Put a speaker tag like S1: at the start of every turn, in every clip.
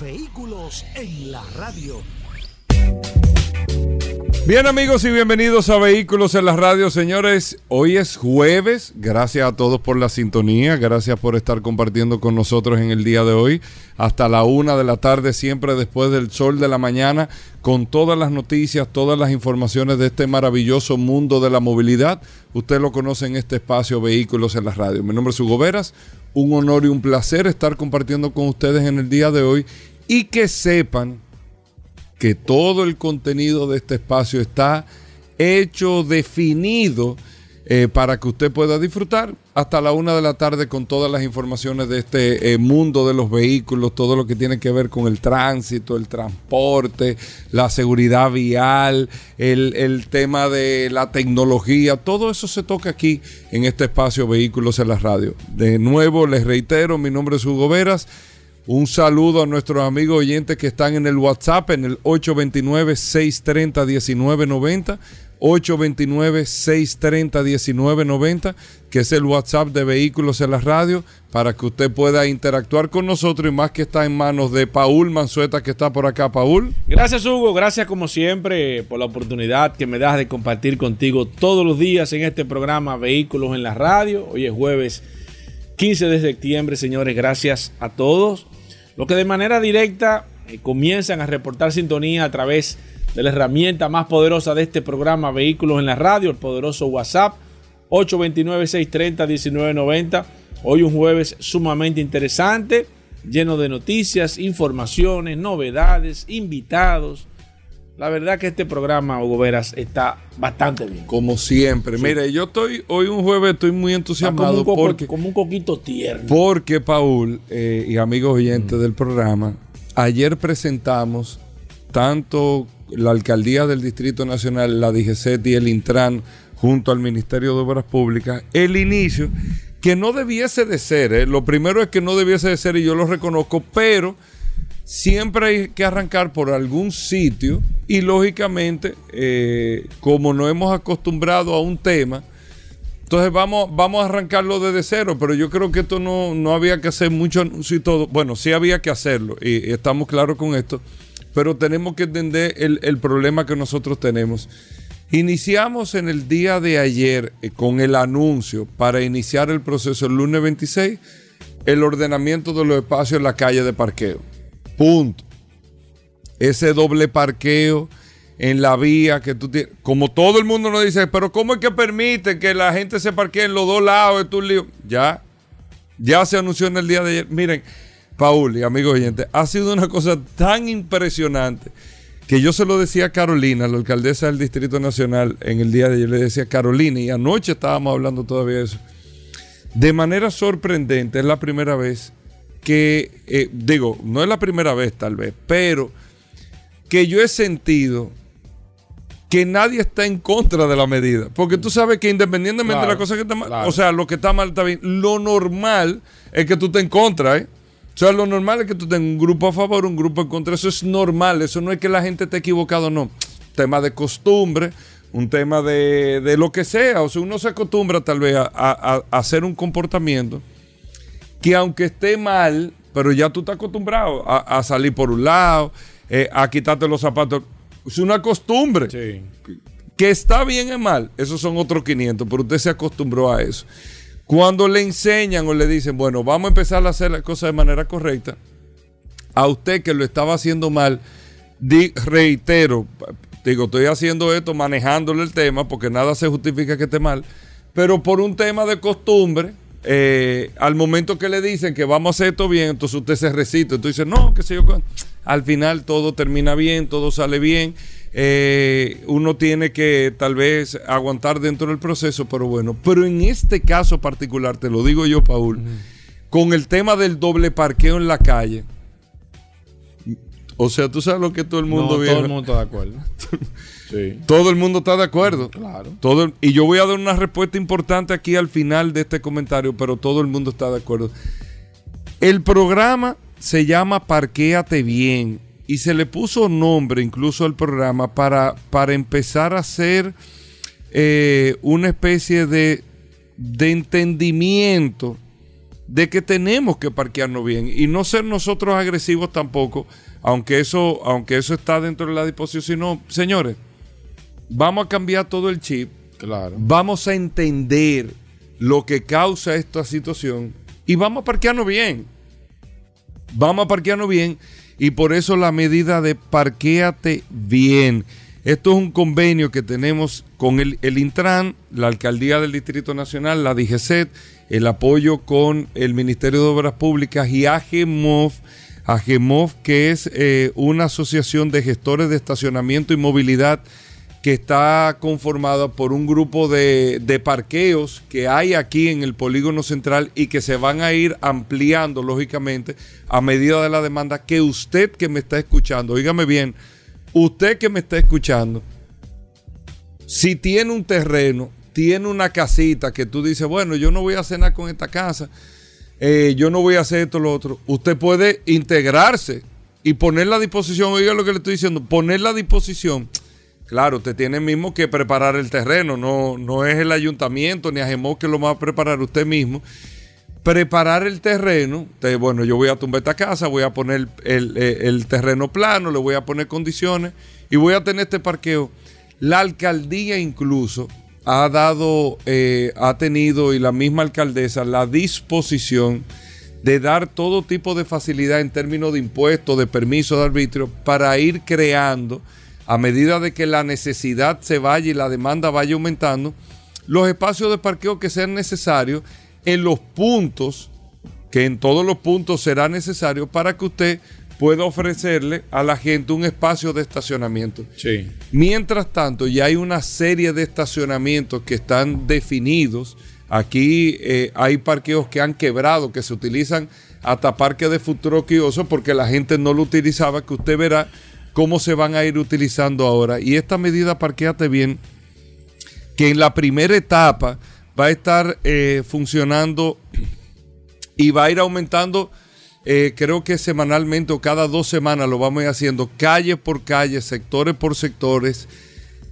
S1: Vehículos en la radio.
S2: Bien amigos y bienvenidos a Vehículos en la Radio, señores. Hoy es jueves. Gracias a todos por la sintonía. Gracias por estar compartiendo con nosotros en el día de hoy. Hasta la una de la tarde, siempre después del sol de la mañana, con todas las noticias, todas las informaciones de este maravilloso mundo de la movilidad. Usted lo conoce en este espacio Vehículos en la Radio. Mi nombre es Hugo Veras. Un honor y un placer estar compartiendo con ustedes en el día de hoy y que sepan que todo el contenido de este espacio está hecho, definido, eh, para que usted pueda disfrutar hasta la una de la tarde con todas las informaciones de este eh, mundo de los vehículos, todo lo que tiene que ver con el tránsito, el transporte, la seguridad vial, el, el tema de la tecnología, todo eso se toca aquí en este espacio Vehículos en la Radio. De nuevo, les reitero, mi nombre es Hugo Veras. Un saludo a nuestros amigos oyentes que están en el WhatsApp en el 829-630-1990. 829-630-1990, que es el WhatsApp de Vehículos en la Radio, para que usted pueda interactuar con nosotros y más que está en manos de Paul Manzueta, que está por acá. Paul.
S3: Gracias, Hugo. Gracias, como siempre, por la oportunidad que me das de compartir contigo todos los días en este programa Vehículos en la Radio. Hoy es jueves 15 de septiembre, señores. Gracias a todos. Los que de manera directa eh, comienzan a reportar sintonía a través de la herramienta más poderosa de este programa Vehículos en la Radio, el poderoso WhatsApp 829-630-1990. Hoy un jueves sumamente interesante, lleno de noticias, informaciones, novedades, invitados. La verdad que este programa, Hugo Veras, está bastante bien.
S2: Como siempre. Mire, yo estoy, hoy un jueves estoy muy entusiasmado
S3: como coco-
S2: porque,
S3: como un coquito tierno.
S2: porque Paul eh, y amigos oyentes del programa, ayer presentamos tanto la alcaldía del Distrito Nacional, la DGCET y el Intran, junto al Ministerio de Obras Públicas, el inicio que no debiese de ser. eh. Lo primero es que no debiese de ser y yo lo reconozco, pero siempre hay que arrancar por algún sitio y lógicamente, eh, como no hemos acostumbrado a un tema, entonces vamos, vamos a arrancarlo desde cero, pero yo creo que esto no, no había que hacer mucho anuncio y todo. Bueno, sí había que hacerlo y, y estamos claros con esto, pero tenemos que entender el, el problema que nosotros tenemos. Iniciamos en el día de ayer eh, con el anuncio para iniciar el proceso el lunes 26, el ordenamiento de los espacios en la calle de parqueo. Punto. Ese doble parqueo en la vía que tú tienes. Como todo el mundo nos dice, pero ¿cómo es que permite que la gente se parquee en los dos lados? Es un lío. Ya, ya se anunció en el día de ayer. Miren, Paul y amigos oyentes, ha sido una cosa tan impresionante que yo se lo decía a Carolina, la alcaldesa del Distrito Nacional, en el día de ayer le decía a Carolina, y anoche estábamos hablando todavía de eso. De manera sorprendente, es la primera vez que, eh, digo, no es la primera vez tal vez, pero que yo he sentido que nadie está en contra de la medida. Porque tú sabes que independientemente de la cosa que está mal,
S3: claro.
S2: o sea, lo que está mal está bien. Lo normal es que tú estés en contra, ¿eh? O sea, lo normal es que tú tengas un grupo a favor, un grupo en contra. Eso es normal. Eso no es que la gente esté equivocado, no. Tema de costumbre, un tema de, de lo que sea. O sea, uno se acostumbra tal vez a, a- a hacer un comportamiento que aunque esté mal, pero ya tú estás acostumbrado a, a salir por un lado, eh, a quitarte los zapatos. Es una costumbre.
S3: Sí.
S2: Que está bien o mal, esos son otros 500, pero usted se acostumbró a eso. Cuando le enseñan o le dicen, bueno, vamos a empezar a hacer las cosas de manera correcta, a usted que lo estaba haciendo mal, reitero, digo, estoy haciendo esto manejándole el tema porque nada se justifica que esté mal, pero por un tema de costumbre, eh, al momento que le dicen que vamos a hacer esto bien, entonces usted se recita, entonces dice, no, qué sé yo, cuánto". al final todo termina bien, todo sale bien, eh, uno tiene que tal vez aguantar dentro del proceso, pero bueno, pero en este caso particular, te lo digo yo, Paul, con el tema del doble parqueo en la calle, O sea, tú sabes lo que todo el mundo
S3: No,
S2: viejo?
S3: todo el mundo está de acuerdo. sí.
S2: Todo el mundo está de acuerdo.
S3: Claro.
S2: Todo el- y yo voy a dar una respuesta importante aquí al final de este comentario, pero todo el mundo está de acuerdo. El programa se llama Parquéate Bien y se le puso nombre incluso al programa para, para empezar a hacer eh, una especie de, de entendimiento de que tenemos que parquearnos bien y no ser nosotros agresivos tampoco, aunque eso, aunque eso está dentro de la disposición, sino, señores, vamos a cambiar todo el chip,
S3: Claro.
S2: vamos a entender lo que causa esta situación y vamos a parquearnos bien. Vamos a parquearnos bien y por eso la medida de parquéate bien. Esto es un convenio que tenemos con el, Intran, la Alcaldía del Distrito Nacional, la DGCET, el apoyo con el Ministerio de Obras Públicas y AGEMOV, AGEMOV que es eh, una asociación de gestores de estacionamiento y movilidad que está conformada por un grupo de, de parqueos que hay aquí en el polígono central y que se van a ir ampliando, lógicamente, a medida de la demanda que usted que me está escuchando, oígame bien, usted que me está escuchando, si tiene un terreno, tiene una casita que tú dices, bueno, yo no voy a cenar con esta casa, eh, yo no voy a hacer esto, lo otro, usted puede integrarse y ponerla a disposición, oiga lo que le estoy diciendo, ponerla a disposición. Claro, usted tiene mismo que preparar el terreno, no, no es el ayuntamiento ni Ajemó que lo va a preparar usted mismo. Preparar el terreno, bueno, yo voy a tumbar esta casa, voy a poner el terreno plano, le voy a poner condiciones y voy a tener este parqueo. La alcaldía incluso ha dado, eh, ha tenido y la misma alcaldesa la disposición de dar todo tipo de facilidad en términos de impuestos, de permisos de arbitrio, para ir creando, a medida de que la necesidad se vaya y la demanda vaya aumentando, los espacios de parqueo que sean necesarios en los puntos, que en todos los puntos será necesario para que usted pueda ofrecerle a la gente un espacio de estacionamiento.
S3: Sí.
S2: Mientras tanto, ya hay una serie de estacionamientos que están definidos. Aquí eh, hay parqueos que han quebrado, que se utilizan hasta parques de futuro quioso porque la gente no lo utilizaba, que usted verá cómo se van a ir utilizando ahora. Y esta medida, parqueate bien, que en la primera etapa va a estar eh, funcionando y va a ir aumentando, eh, creo que semanalmente o cada dos semanas lo vamos a ir haciendo, calle por calle, sectores por sectores,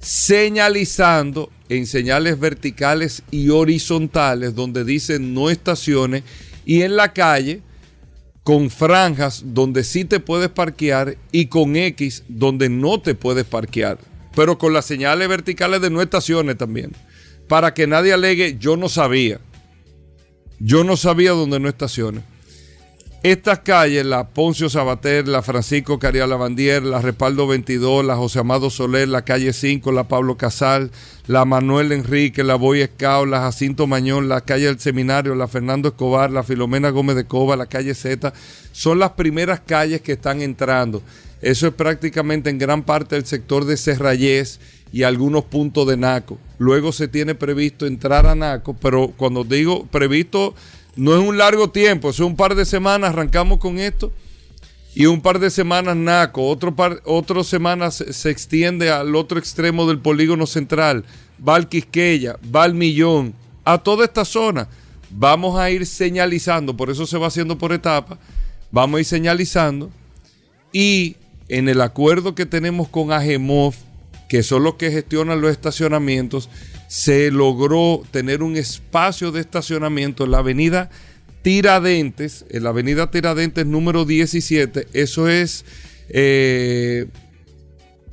S2: señalizando en señales verticales y horizontales donde dicen no estaciones y en la calle con franjas donde sí te puedes parquear y con X donde no te puedes parquear, pero con las señales verticales de no estaciones también, para que nadie alegue yo no sabía. Yo no sabía dónde no estaciones. Estas calles, la Poncio Sabater, la Francisco Caria Lavandier, la Respaldo 22, la José Amado Soler, la calle 5, la Pablo Casal, la Manuel Enrique, la Boy Scout, la Jacinto Mañón, la calle del Seminario, la Fernando Escobar, la Filomena Gómez de Cova, la calle Z, son las primeras calles que están entrando. Eso es prácticamente en gran parte del sector de Serrayés y algunos puntos de Naco. Luego se tiene previsto entrar a Naco, pero cuando digo previsto, no es un largo tiempo, es un par de semanas, arrancamos con esto y un par de semanas Naco, otro par, otras semanas se, extiende al otro extremo del polígono central, va al Quisqueya, va al Millón, a toda esta zona. Vamos a ir señalizando, por eso se va haciendo por etapas, vamos a ir señalizando y en el acuerdo que tenemos con Agemov, que son los que gestionan los estacionamientos, se logró tener un espacio de estacionamiento en la avenida Tiradentes, en la avenida Tiradentes número 17, eso es eh,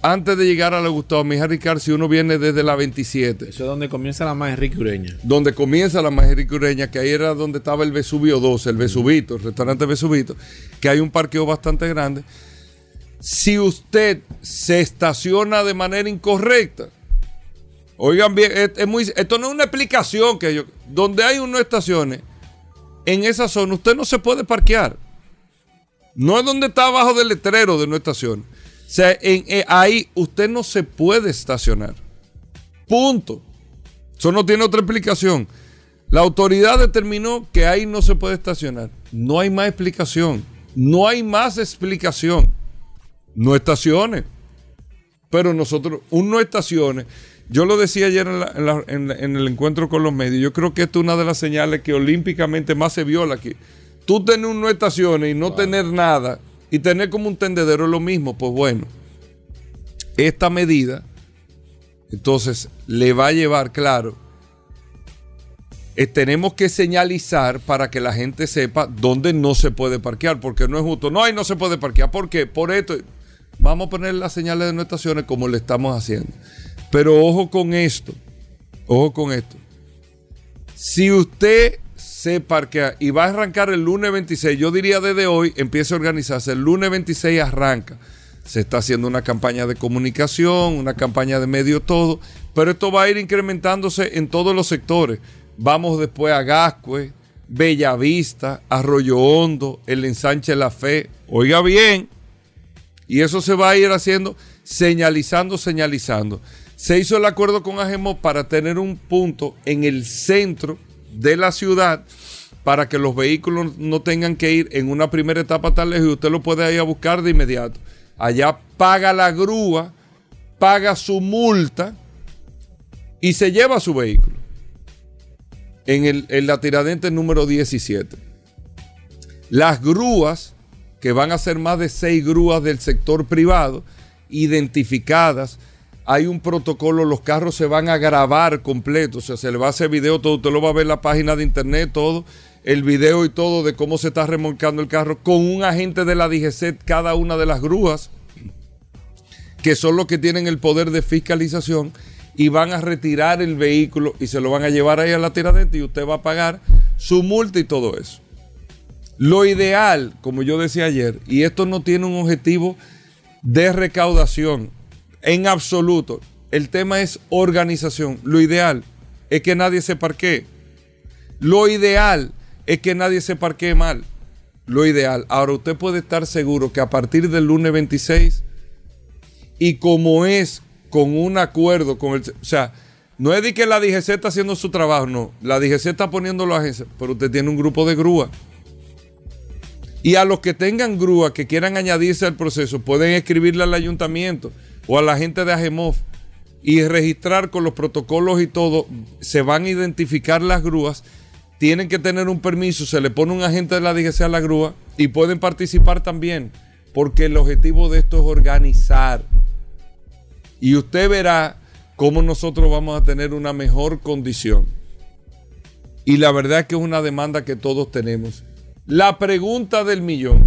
S2: antes de llegar a la Gustavo Mija Ricard, si uno viene desde la 27
S3: Eso es donde comienza la más Enrique Ureña.
S2: donde comienza la Majerica Ureña, que ahí era donde estaba el Vesubio 12, el Vesubito, el restaurante Vesubito, que hay un parqueo bastante grande. Si usted se estaciona de manera incorrecta, oigan bien, esto no es una explicación que yo, donde hay uno estaciones, en esa zona usted no se puede parquear. No es donde está abajo del letrero de no estación. O sea, eh, ahí usted no se puede estacionar. Punto. Eso no tiene otra explicación. La autoridad determinó que ahí no se puede estacionar. No hay más explicación. No hay más explicación. no estaciones. Pero nosotros, un no estaciones, yo lo decía ayer en, la- en la- en la- en el encuentro con los medios, yo creo que esto es una de las señales que olímpicamente más se viola aquí. Tú tener un no estaciones y no tener nada y tener como un tendedero es lo mismo, pues bueno, esta medida entonces le va a llevar, claro, eh, tenemos que señalizar para que la gente sepa dónde no se puede parquear, porque no es justo. No, ahí no se puede parquear. ¿Por qué? Por esto. Vamos a poner las señales de no estaciones como le estamos haciendo. Pero ojo con esto. Ojo con esto. Si usted se parquea y va a arrancar el lunes 26, yo diría desde hoy empiece a organizarse. El lunes 26 arranca. Se está haciendo una campaña de comunicación, una campaña de medio, todo. Pero esto va a ir incrementándose en todos los sectores. Vamos después a Gascue, Bellavista, Arroyo Hondo, el ensanche La Fe. Oiga bien. Y eso se va a ir haciendo, señalizando, señalizando. Se hizo el acuerdo con Agemo para tener un punto en el centro de la ciudad para que los vehículos no tengan que ir en una primera etapa tan lejos y usted lo puede ir a buscar de inmediato. Allá paga la grúa, paga su multa y se lleva su vehículo. En, el, en la número 17. Las grúas, que van a ser más de seis grúas del sector privado, identificadas. Hay un protocolo, los carros se van a grabar completos, o sea, se le va a hacer video, todo, usted lo va a ver en la página de internet, todo, el video y todo de cómo se está remolcando el carro, con un agente de la DGCET, cada una de las grúas, que son los que tienen el poder de fiscalización, y van a retirar el vehículo y se lo van a llevar ahí a la tiradente y usted va a pagar su multa y todo eso. Lo ideal, como yo decía ayer, y esto no tiene un objetivo de recaudación en absoluto, el tema es organización. Lo ideal es que nadie se parquee. Lo ideal es que nadie se parquee mal. Lo ideal. Ahora usted puede estar seguro que a partir del lunes 26 y como es con un acuerdo con el... O sea, no es de que la DGC está haciendo su trabajo, no. La DGC está poniendo la agencia, pero usted tiene un grupo de grúa. Y a los que tengan grúa que quieran añadirse al proceso, pueden escribirle al ayuntamiento o a la gente de Agemof y registrar con los protocolos y todo. Se van a identificar las grúas. Tienen que tener un permiso, se le pone un agente de la DGC a la grúa y pueden participar también, porque el objetivo de esto es organizar. Y usted verá cómo nosotros vamos a tener una mejor condición. Y la verdad es que es una demanda que todos tenemos. La pregunta del millón.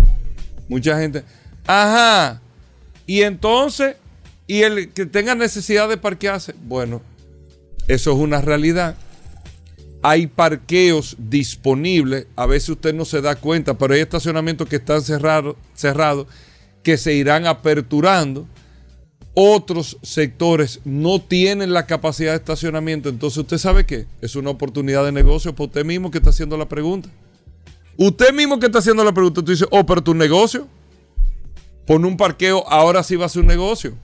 S2: Mucha gente, ajá, y entonces, y el que tenga necesidad de parquearse, bueno, eso es una realidad. Hay parqueos disponibles, a veces usted no se da cuenta, pero hay estacionamientos que están cerrados, que se irán aperturando. Otros sectores no tienen la capacidad de estacionamiento, entonces usted sabe qué, es una oportunidad de negocio para usted mismo que está haciendo la pregunta. Usted mismo que está haciendo la pregunta, tú dices, oh, pero tu negocio, pon un parqueo, ahora sí va a ser un negocio.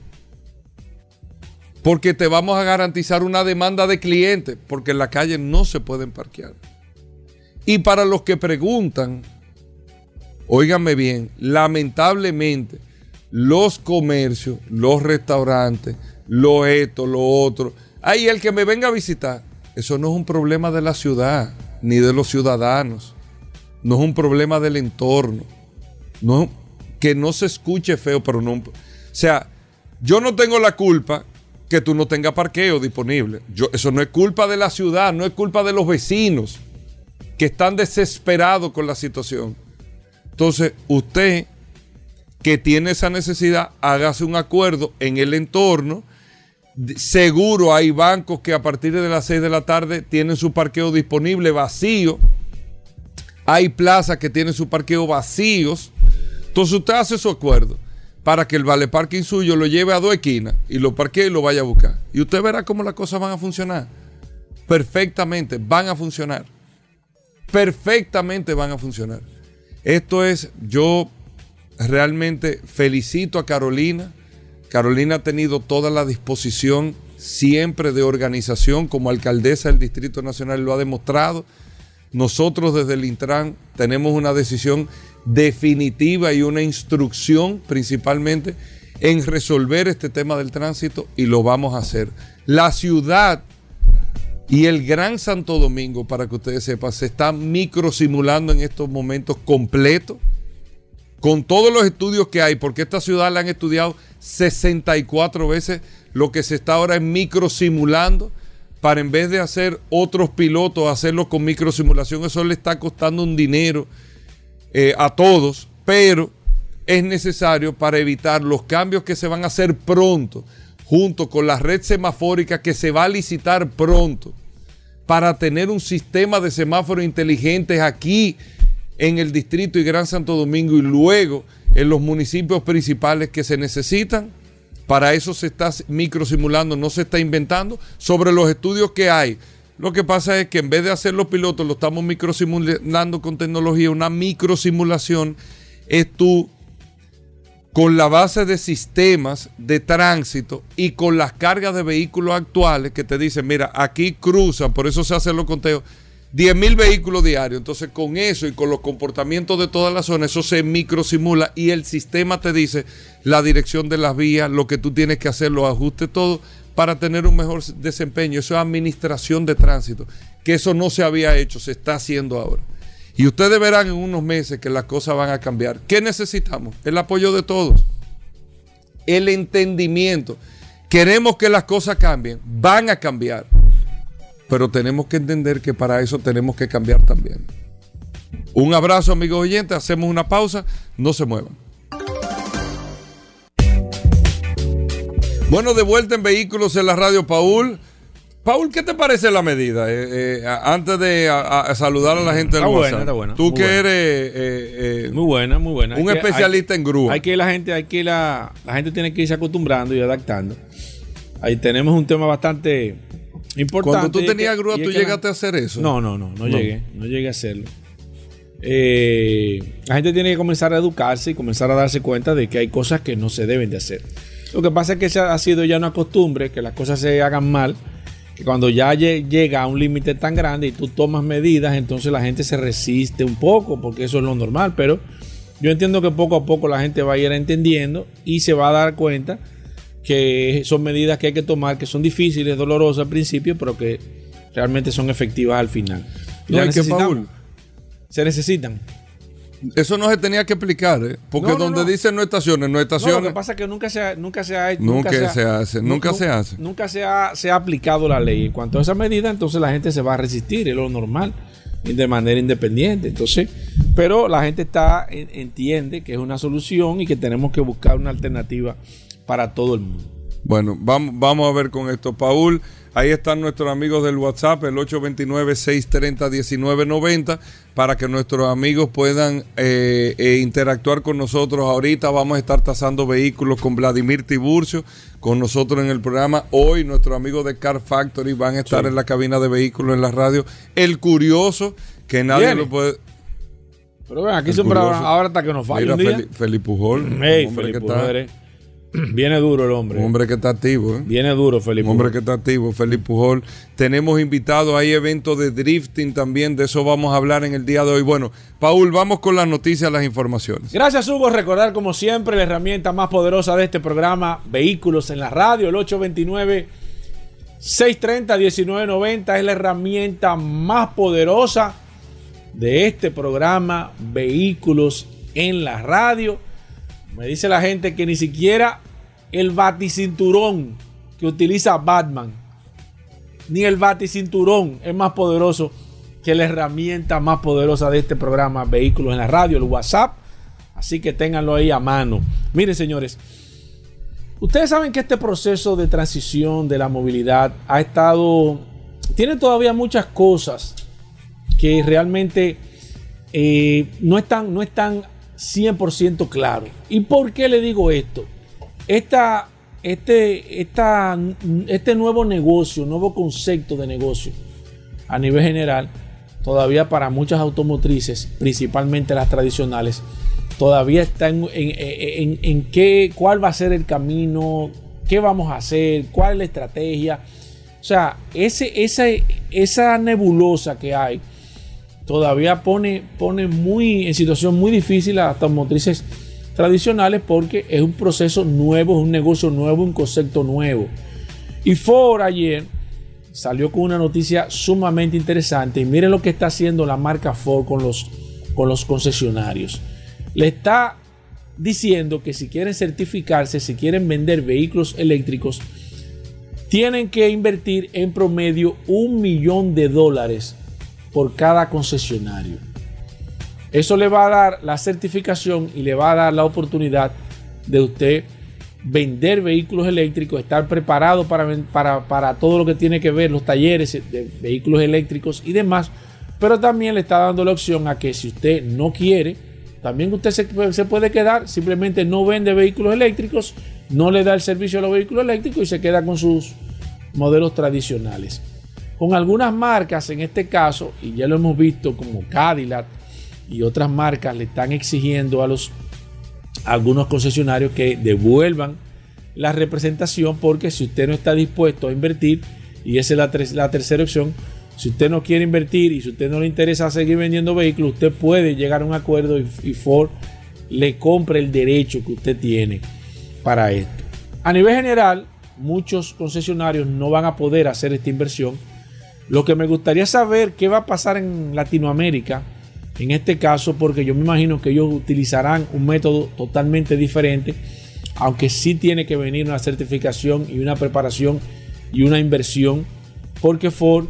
S2: Porque te vamos a garantizar una demanda de clientes, porque en la calle no se pueden parquear. Y para los que preguntan, óiganme bien, lamentablemente los comercios, los restaurantes, lo esto, lo otro, ahí el que me venga a visitar, eso no es un problema de la ciudad, ni de los ciudadanos no es un problema del entorno. No, que no se escuche feo, pero no. O sea, yo no tengo la culpa que tú no tengas parqueo disponible. Yo, eso no es culpa de la ciudad, no es culpa de los vecinos que están desesperados con la situación. Entonces, usted que tiene esa necesidad, hágase un acuerdo en el entorno. Seguro hay bancos que a partir de las 6 de la tarde tienen su parqueo disponible vacío hay plazas que tienen su parqueo vacíos. Entonces usted hace su acuerdo para que el vale parking suyo lo lleve a dos esquinas y lo parquee y lo vaya a buscar. Y usted verá cómo las cosas van a funcionar. Perfectamente, van a funcionar. Perfectamente van a funcionar. Esto es, yo realmente felicito a Carolina. Carolina ha tenido toda la disposición siempre de organización como alcaldesa del Distrito Nacional lo ha demostrado. Nosotros desde el Intran tenemos una decisión definitiva y una instrucción principalmente en resolver este tema del tránsito y lo vamos a hacer. La ciudad y el Gran Santo Domingo, para que ustedes sepan, se está microsimulando en estos momentos completo con todos los estudios que hay, porque esta ciudad la han estudiado 64 veces, lo que se está ahora es microsimulando para en vez de hacer otros pilotos, hacerlo con microsimulación, eso le está costando un dinero eh, a todos, pero es necesario para evitar los cambios que se van a hacer pronto, junto con la red semafórica que se va a licitar pronto, para tener un sistema de semáforos inteligentes aquí en el distrito y Gran Santo Domingo y luego en los municipios principales que se necesitan para eso se está microsimulando, no se está inventando sobre los estudios que hay. Lo que pasa es que en vez de hacer los pilotos, lo estamos microsimulando con tecnología. Una microsimulación es tú con la base de sistemas de tránsito y con las cargas de vehículos actuales que te dicen, mira, aquí cruzan, por eso se hacen los conteos 10 mil vehículos diarios. Entonces, con eso y con los comportamientos de toda la zona, eso se microsimula y el sistema te dice la dirección de las vías, lo que tú tienes que hacer, los ajustes, todo para tener un mejor desempeño. Eso es administración de tránsito, que eso no se había hecho, se está haciendo ahora. Y ustedes verán en unos meses que las cosas van a cambiar. ¿Qué necesitamos? El apoyo de todos. El entendimiento. Queremos que las cosas cambien. Van a cambiar pero tenemos que entender que para eso tenemos que cambiar también. Un abrazo, amigos oyentes, hacemos una pausa, no se muevan. Bueno, de vuelta en Vehículos en la Radio, Paul. Paul, ¿qué te parece la medida? Eh, eh, antes de saludar a la gente del WhatsApp. Buena, buena, Tú que eres
S3: eh, muy buena, muy buena.
S2: Un especialista en grúa.
S3: Hay que la gente, hay que la, la gente tiene que irse acostumbrando y adaptando. Ahí tenemos un tema bastante
S2: cuando tú tenías grúa, ¿tú llegaste a hacer eso?
S3: No, no, no, no, llegué. No llegué a hacerlo. Eh, la gente tiene que comenzar a educarse y comenzar a darse cuenta de que hay cosas que no se deben de hacer. Lo que pasa es que se ha sido ya una costumbre que las cosas se hagan mal, que cuando ya llega a un límite tan grande y tú tomas medidas, entonces la gente se resiste un poco, porque eso es lo normal, pero yo entiendo que poco a poco la gente va a ir entendiendo y se va a dar cuenta que son medidas que hay que tomar, que son difíciles, dolorosas al principio, pero que realmente son efectivas al final. se necesitan.
S2: Eso no se tenía que explicar, ¿eh? porque donde dicen no estaciones, no estaciones.
S3: lo que pasa es que nunca se ha, nunca se
S2: ha hecho. Nunca, se, hace, nunca se hace.
S3: Nunca se ha, se ha aplicado la ley. En cuanto a esa medida, entonces la gente se va a resistir, es lo normal, de manera independiente. Entonces, pero la gente está entiende que es una solución y que tenemos que buscar una alternativa para todo el mundo.
S2: Bueno, vamos, vamos a ver con esto. Paul, ahí están nuestros amigos del WhatsApp, el 829-630-1990, para que nuestros amigos puedan eh, eh, interactuar con nosotros. Ahorita vamos a estar tasando vehículos con Vladimir Tiburcio, con nosotros en el programa. Hoy nuestros amigos de Car Factory van a estar en la cabina de vehículos en la radio. El curioso, que nadie lo puede...
S3: Pero ven, aquí siempre ahora, hasta que nos falla
S2: Mira, Felipe Pujol.
S3: Hey, Felipe Pujol, Viene duro el hombre.
S2: Un hombre que está activo. ¿eh?
S3: Viene duro, Felipe.
S2: Un hombre que está activo, Felipe Pujol. Tenemos invitados, hay eventos de drifting también, de eso vamos a hablar en el día de hoy. Bueno, Paul, vamos con las noticias, las informaciones.
S3: Gracias, Hugo. Recordar, como siempre, la herramienta más poderosa de este programa, Vehículos en la Radio, el 829. 630-1990 es la herramienta más poderosa de este programa Vehículos en la Radio me dice la gente que ni siquiera el baticinturón que utiliza Batman, ni el baticinturón es más poderoso que la herramienta más poderosa de este programa, Vehículos en la Radio, el WhatsApp. Así que ténganlo ahí a mano. Miren, señores, ustedes saben que este proceso de transición de la movilidad ha estado, tiene todavía muchas cosas que realmente eh, no, están, no están 100% claro. ¿Y por qué le digo esto? Esta, este, esta, este nuevo negocio, nuevo concepto de negocio a nivel general, todavía para muchas automotrices, principalmente las tradicionales, todavía está en, en, qué, cuál va a ser el camino, qué vamos a hacer, cuál es la estrategia. O sea, ese, esa, esa nebulosa que hay todavía pone, pone muy, en situación muy difícil a las automotrices tradicionales porque es un proceso nuevo, es un negocio nuevo, un concepto nuevo. Y Ford ayer salió con una noticia sumamente interesante y miren lo que está haciendo la marca Ford con los, con los concesionarios. Le está diciendo que si quieren certificarse, si quieren vender vehículos eléctricos, tienen que invertir en promedio un millón de dólares por cada concesionario. Eso le va a dar la certificación y le va a dar la oportunidad de usted vender vehículos eléctricos, estar preparado para, para, para, todo lo que tiene que ver los talleres de vehículos eléctricos y demás, pero también le está dando la opción a que si usted no quiere, también usted se, puede quedar, simplemente no vende vehículos eléctricos, no le da el servicio a los vehículos eléctricos y se queda con sus modelos tradicionales. Con algunas marcas, en este caso, y ya lo hemos visto como Cadillac y otras marcas, le están exigiendo a los algunos concesionarios que devuelvan la representación porque si usted no está dispuesto a invertir, y esa es la, tercera opción, si usted no quiere invertir y si usted no le interesa seguir vendiendo vehículos, usted puede llegar a un acuerdo y, Ford le compre el derecho que usted tiene para esto. A nivel general, muchos concesionarios no van a poder hacer esta inversión. Lo que me gustaría saber qué va a pasar en Latinoamérica, en este caso, porque yo me imagino que ellos utilizarán un método totalmente diferente, aunque sí tiene que venir una certificación y una preparación y una inversión, porque Ford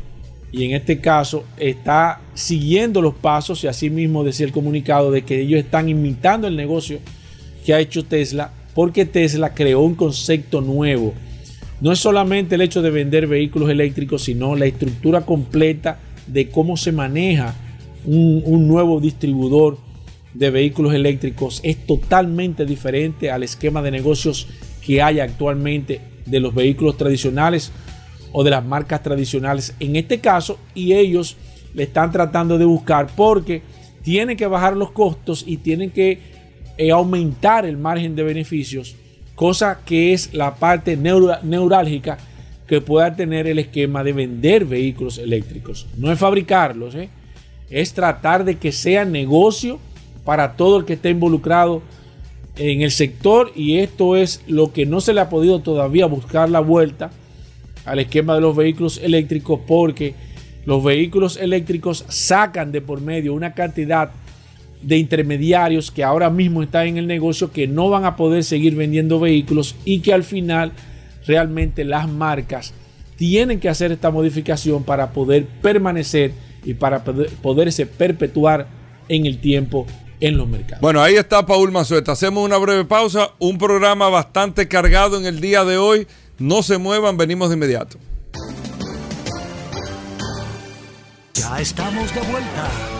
S3: y en este caso está siguiendo los pasos y así mismo decía el comunicado de que ellos están imitando el negocio que ha hecho Tesla porque Tesla creó un concepto nuevo. No es solamente el hecho de vender vehículos eléctricos, sino la estructura completa de cómo se maneja un, nuevo distribuidor de vehículos eléctricos. Es totalmente diferente al esquema de negocios que hay actualmente de los vehículos tradicionales o de las marcas tradicionales en este caso y ellos le están tratando de buscar porque tienen que bajar los costos y tienen que eh, aumentar el margen de beneficios, cosa que es la parte neurálgica que pueda tener el esquema de vender vehículos eléctricos. No es fabricarlos, ¿eh? es tratar de que sea negocio para todo el que esté involucrado en el sector y esto es lo que no se le ha podido todavía buscar la vuelta al esquema de los vehículos eléctricos porque los vehículos eléctricos sacan de por medio una cantidad de intermediarios que ahora mismo están en el negocio que no van a poder seguir vendiendo vehículos y que al final realmente las marcas tienen que hacer esta modificación para poder permanecer y para poderse perpetuar en el tiempo en los mercados.
S2: Bueno, ahí está Paul Mazueta. Hacemos una breve pausa. Un programa bastante cargado en el día de hoy. No se muevan, venimos de inmediato.
S1: Ya estamos de vuelta.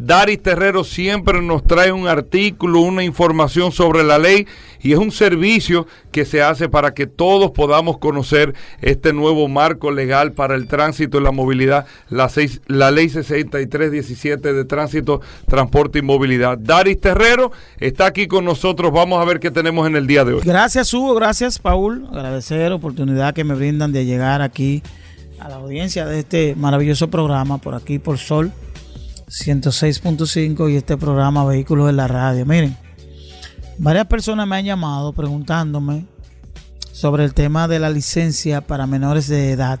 S2: Daris Terrero siempre nos trae un artículo, una información sobre la ley y es un servicio que se hace para que todos podamos conocer este nuevo marco legal para el tránsito y la movilidad, la, la ley 6317 de tránsito, transporte y movilidad. Daris Terrero está aquí con nosotros, vamos a ver qué tenemos en el día de hoy.
S4: Gracias Hugo, gracias Paul, agradecer la oportunidad que me brindan de llegar aquí a la audiencia de este maravilloso programa por aquí por Sol 106.5 y este programa Vehículos en la Radio. Miren, varias personas me han llamado preguntándome sobre el tema de la licencia para menores de edad.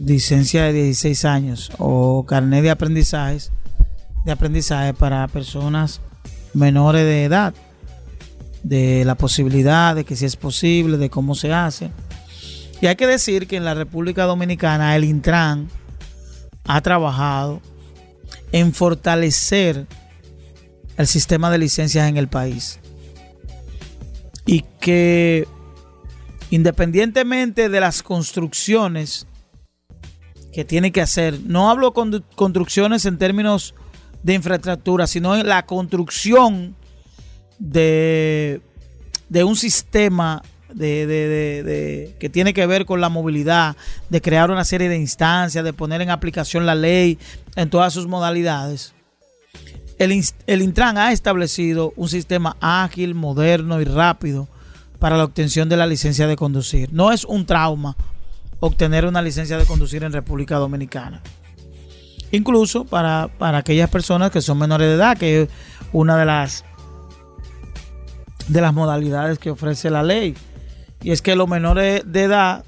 S4: Licencia de 16 años o carnet de aprendizajes de aprendizaje para personas menores de edad. De la posibilidad de que si es posible, de cómo se hace. Y hay que decir que en la República Dominicana el Intran ha trabajado en fortalecer el sistema de licencias en el país. Y que independientemente de las construcciones que tiene que hacer, no hablo con construcciones en términos de infraestructura, sino en la construcción de, de un sistema de, que tiene que ver con la movilidad, de crear una serie de instancias, de poner en aplicación la ley en todas sus modalidades. el, el Intran ha establecido un sistema ágil, moderno y rápido para la obtención de la licencia de conducir. No es un trauma obtener una licencia de conducir en República Dominicana. Incluso para, para aquellas personas que son menores de edad, que es una de las de las modalidades que ofrece la ley. Y es que los menores de edad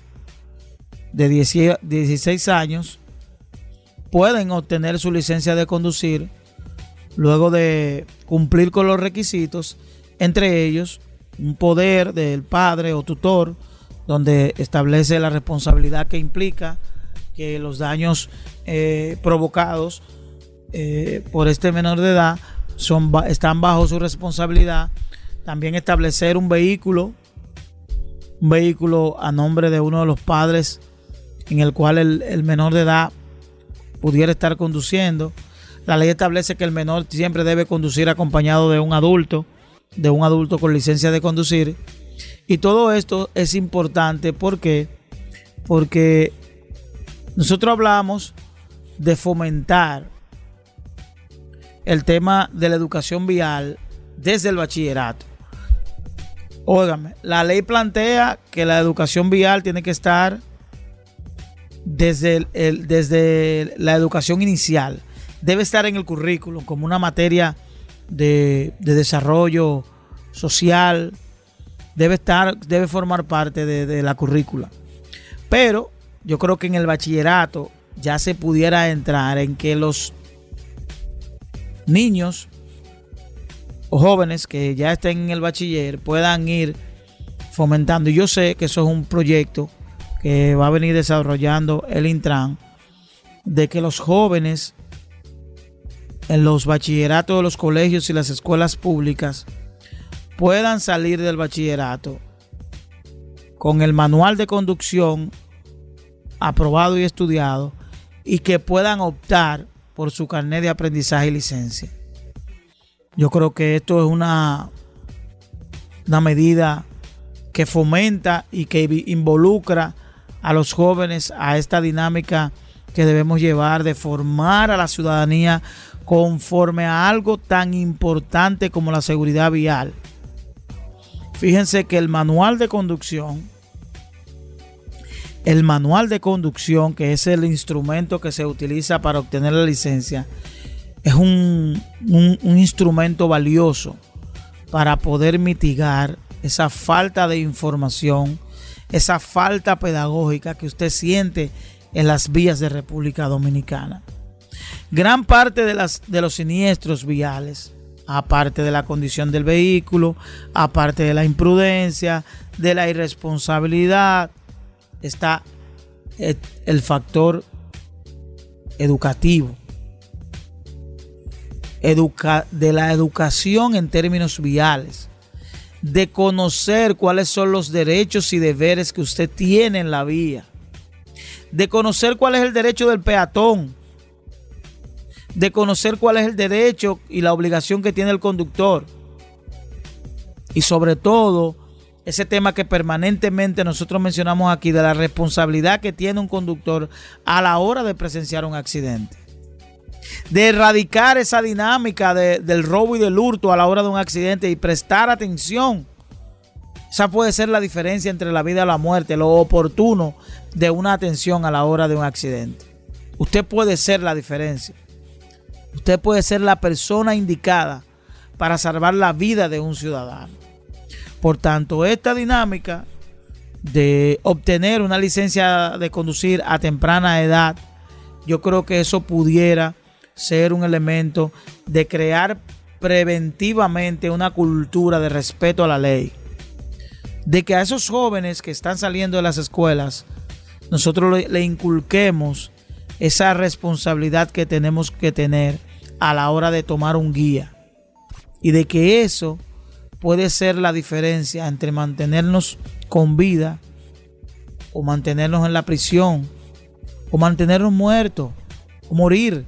S4: de 16 años pueden obtener su licencia de conducir luego de cumplir con los requisitos, entre ellos un poder del padre o tutor, donde establece la responsabilidad que implica que los daños eh, provocados eh, por este menor de edad son, están bajo su responsabilidad. También establecer un vehículo, vehículo a nombre de uno de los padres en el cual el, el menor de edad pudiera estar conduciendo. La ley establece que el menor siempre debe conducir acompañado de un adulto, de un adulto con licencia de conducir. Y todo esto es importante porque porque nosotros hablamos de fomentar el tema de la educación vial desde el bachillerato. Óigame, la ley plantea que la educación vial tiene que estar desde, desde la educación inicial. Debe estar en el currículum como una materia de, de desarrollo social. Debe estar, debe formar parte de, de la currícula. Pero yo creo que en el bachillerato ya se pudiera entrar en que los niños jóvenes que ya estén en el bachiller puedan ir fomentando. Y yo sé que eso es un proyecto que va a venir desarrollando el Intran, de que los jóvenes en los bachilleratos de los colegios y las escuelas públicas puedan salir del bachillerato con el manual de conducción aprobado y estudiado y que puedan optar por su carnet de aprendizaje y licencia. Yo creo que esto es una, una medida que fomenta y que involucra a los jóvenes a esta dinámica que debemos llevar de formar a la ciudadanía conforme a algo tan importante como la seguridad vial. Fíjense que el manual de conducción, el manual de conducción, que es el instrumento que se utiliza para obtener la licencia, es un, instrumento valioso para poder mitigar esa falta de información, esa falta pedagógica que usted siente en las vías de República Dominicana. Gran parte de, las, de los siniestros viales, aparte de la condición del vehículo, aparte de la imprudencia, de la irresponsabilidad, está el factor educativo de la educación en términos viales, de conocer cuáles son los derechos y deberes que usted tiene en la vía, de conocer cuál es el derecho del peatón, de conocer cuál es el derecho y la obligación que tiene el conductor. Y sobre todo, ese tema que permanentemente nosotros mencionamos aquí de la responsabilidad que tiene un conductor a la hora de presenciar un accidente de erradicar esa dinámica del robo y del hurto a la hora de un accidente y prestar atención. Esa puede ser la diferencia entre la vida y la muerte, lo oportuno de una atención a la hora de un accidente. Usted puede ser la diferencia. Usted puede ser la persona indicada para salvar la vida de un ciudadano. Por tanto, esta dinámica de obtener una licencia de conducir a temprana edad, yo creo que eso pudiera ser un elemento de crear preventivamente una cultura de respeto a la ley. De que a esos jóvenes que están saliendo de las escuelas, nosotros le, inculquemos esa responsabilidad que tenemos que tener a la hora de tomar un guía. Y de que eso puede ser la diferencia entre mantenernos con vida o mantenernos en la prisión o mantenernos muertos o morir.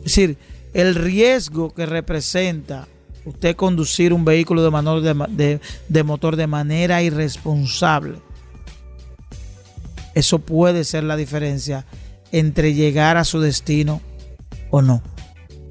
S4: Es decir, el riesgo que representa usted conducir un vehículo de, de, motor de manera irresponsable, eso puede ser la diferencia entre llegar a su destino o no.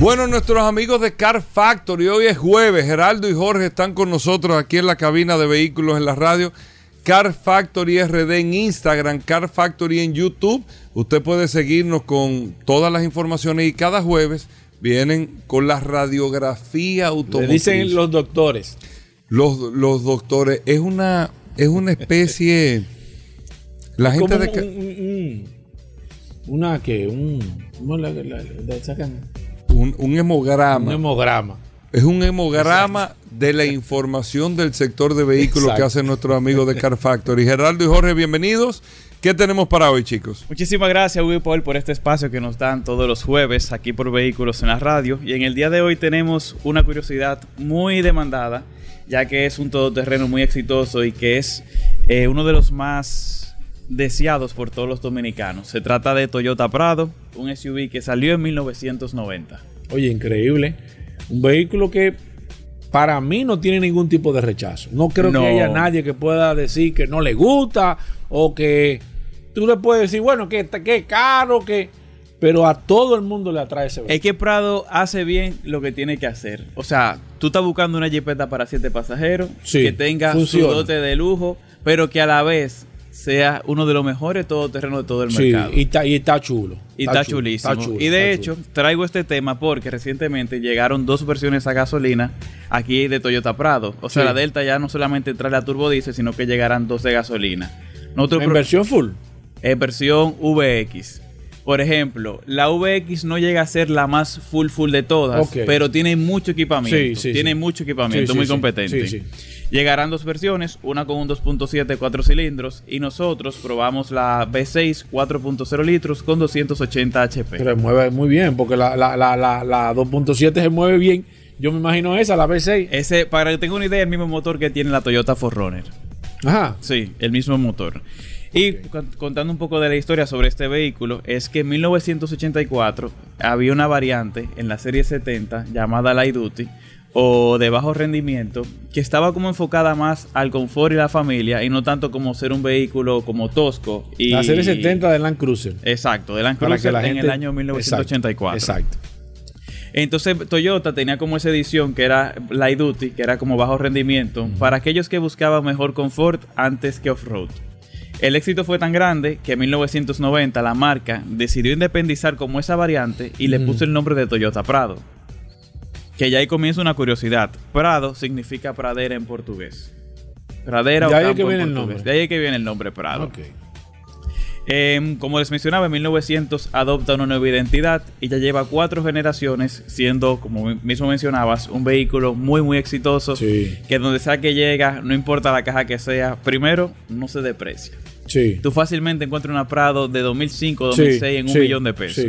S2: Bueno, nuestros amigos de Car Factory, hoy es jueves. Geraldo y Jorge están con nosotros aquí en la cabina de vehículos en la radio. Car Factory RD en Instagram, Car Factory en YouTube. Usted puede seguirnos con todas las informaciones y cada jueves vienen con la radiografía
S3: Le
S2: automotriz.
S3: dicen los doctores.
S2: los, los doctores, es una, es una especie... La gente
S3: Como
S2: de...
S3: un,
S2: ca-
S3: un- un- una que un ¿cómo la, la- la- sacan?
S2: Un, un hemograma.
S3: un hemograma.
S2: Es un hemograma de la información del sector de vehículos que hacen nuestros amigos de Car Factory. Gerardo y Jorge, bienvenidos. ¿Qué tenemos para hoy, chicos?
S5: Muchísimas gracias, Will Paul, por este espacio que nos dan todos los jueves aquí por Vehículos en la Radio. Y en el día de hoy tenemos una curiosidad muy demandada, ya que es un todoterreno muy exitoso y que es eh, uno de los más deseados por todos los dominicanos. Se trata de Toyota Prado, un SUV que salió en 1990.
S3: Oye, increíble. Un vehículo que para mí no tiene ningún tipo de rechazo. No creo
S5: No.
S3: que haya nadie que pueda decir que no le gusta o que tú le puedes decir, bueno, que que caro, que... Pero a todo el mundo le atrae ese
S5: Es
S3: vehículo.
S5: que Prado hace bien lo que tiene que hacer. O sea, tú estás buscando una jipeta para siete pasajeros,
S3: Sí,
S5: que tenga
S3: funciona.
S5: su dote de lujo, pero que a la vez sea uno de los mejores todoterrenos de todo el
S3: Sí,
S5: mercado.
S3: y está, y está chulo.
S5: Y está, chulísimo.
S3: está chulo,
S5: y de hecho,
S3: chulo.
S5: traigo este tema porque recientemente llegaron dos versiones a gasolina aquí de Toyota Prado. O sea,
S3: Sí.
S5: la Delta ya no solamente trae la turbodiesel, sino que llegarán dos de gasolina. Nosotros
S3: en versión full.
S5: en versión VX. Por ejemplo, la VX no llega a ser la más full full de todas, pero tiene mucho equipamiento.
S3: Sí, sí,
S5: tiene
S3: sí.
S5: mucho equipamiento, muy competente. Llegarán dos versiones, una con un 2.7 4 cilindros y nosotros probamos la V6 4.0 litros con 280 HP.
S3: Pero mueve muy bien, porque la, la, la, la, la 2.7 se mueve bien. Yo me imagino esa, la V6.
S5: Ese, para que tenga una idea, el mismo motor que tiene la Toyota 4Runner.
S3: Ajá.
S5: Sí, el mismo motor. Y con- contando un poco de la historia sobre este vehículo, es que en 1984 había una variante en la serie 70 llamada Light Duty o de bajo rendimiento que estaba como enfocada más al confort y la familia y no tanto como ser un vehículo como tosco. Y,
S3: La serie 70 de Land Cruiser.
S5: Exacto, de Land Cruiser
S3: la
S5: en
S3: gente-
S5: el año 1984.
S3: Exacto.
S5: Entonces Toyota tenía como esa edición que era Light Duty, que era como bajo rendimiento, para aquellos que buscaban mejor confort antes que off-road. El éxito fue tan grande que en 1990 la marca decidió independizar como esa variante y le puso el nombre de Toyota Prado. Que ya ahí comienza una curiosidad. Prado significa pradera en portugués. Pradera
S3: De
S5: o
S3: ahí
S5: campo
S3: que
S5: en
S3: viene el nombre.
S5: De ahí que viene el nombre Prado. Em, como les mencionaba, en 1900 adopta una nueva identidad y ya lleva cuatro generaciones siendo, como mismo mencionabas, un vehículo muy muy exitoso
S3: Sí.
S5: que donde sea que llega, no importa la caja que sea, primero no se deprecia.
S3: Sí.
S5: Tú fácilmente encuentras una Prado de 2005 2006 en un millón de pesos.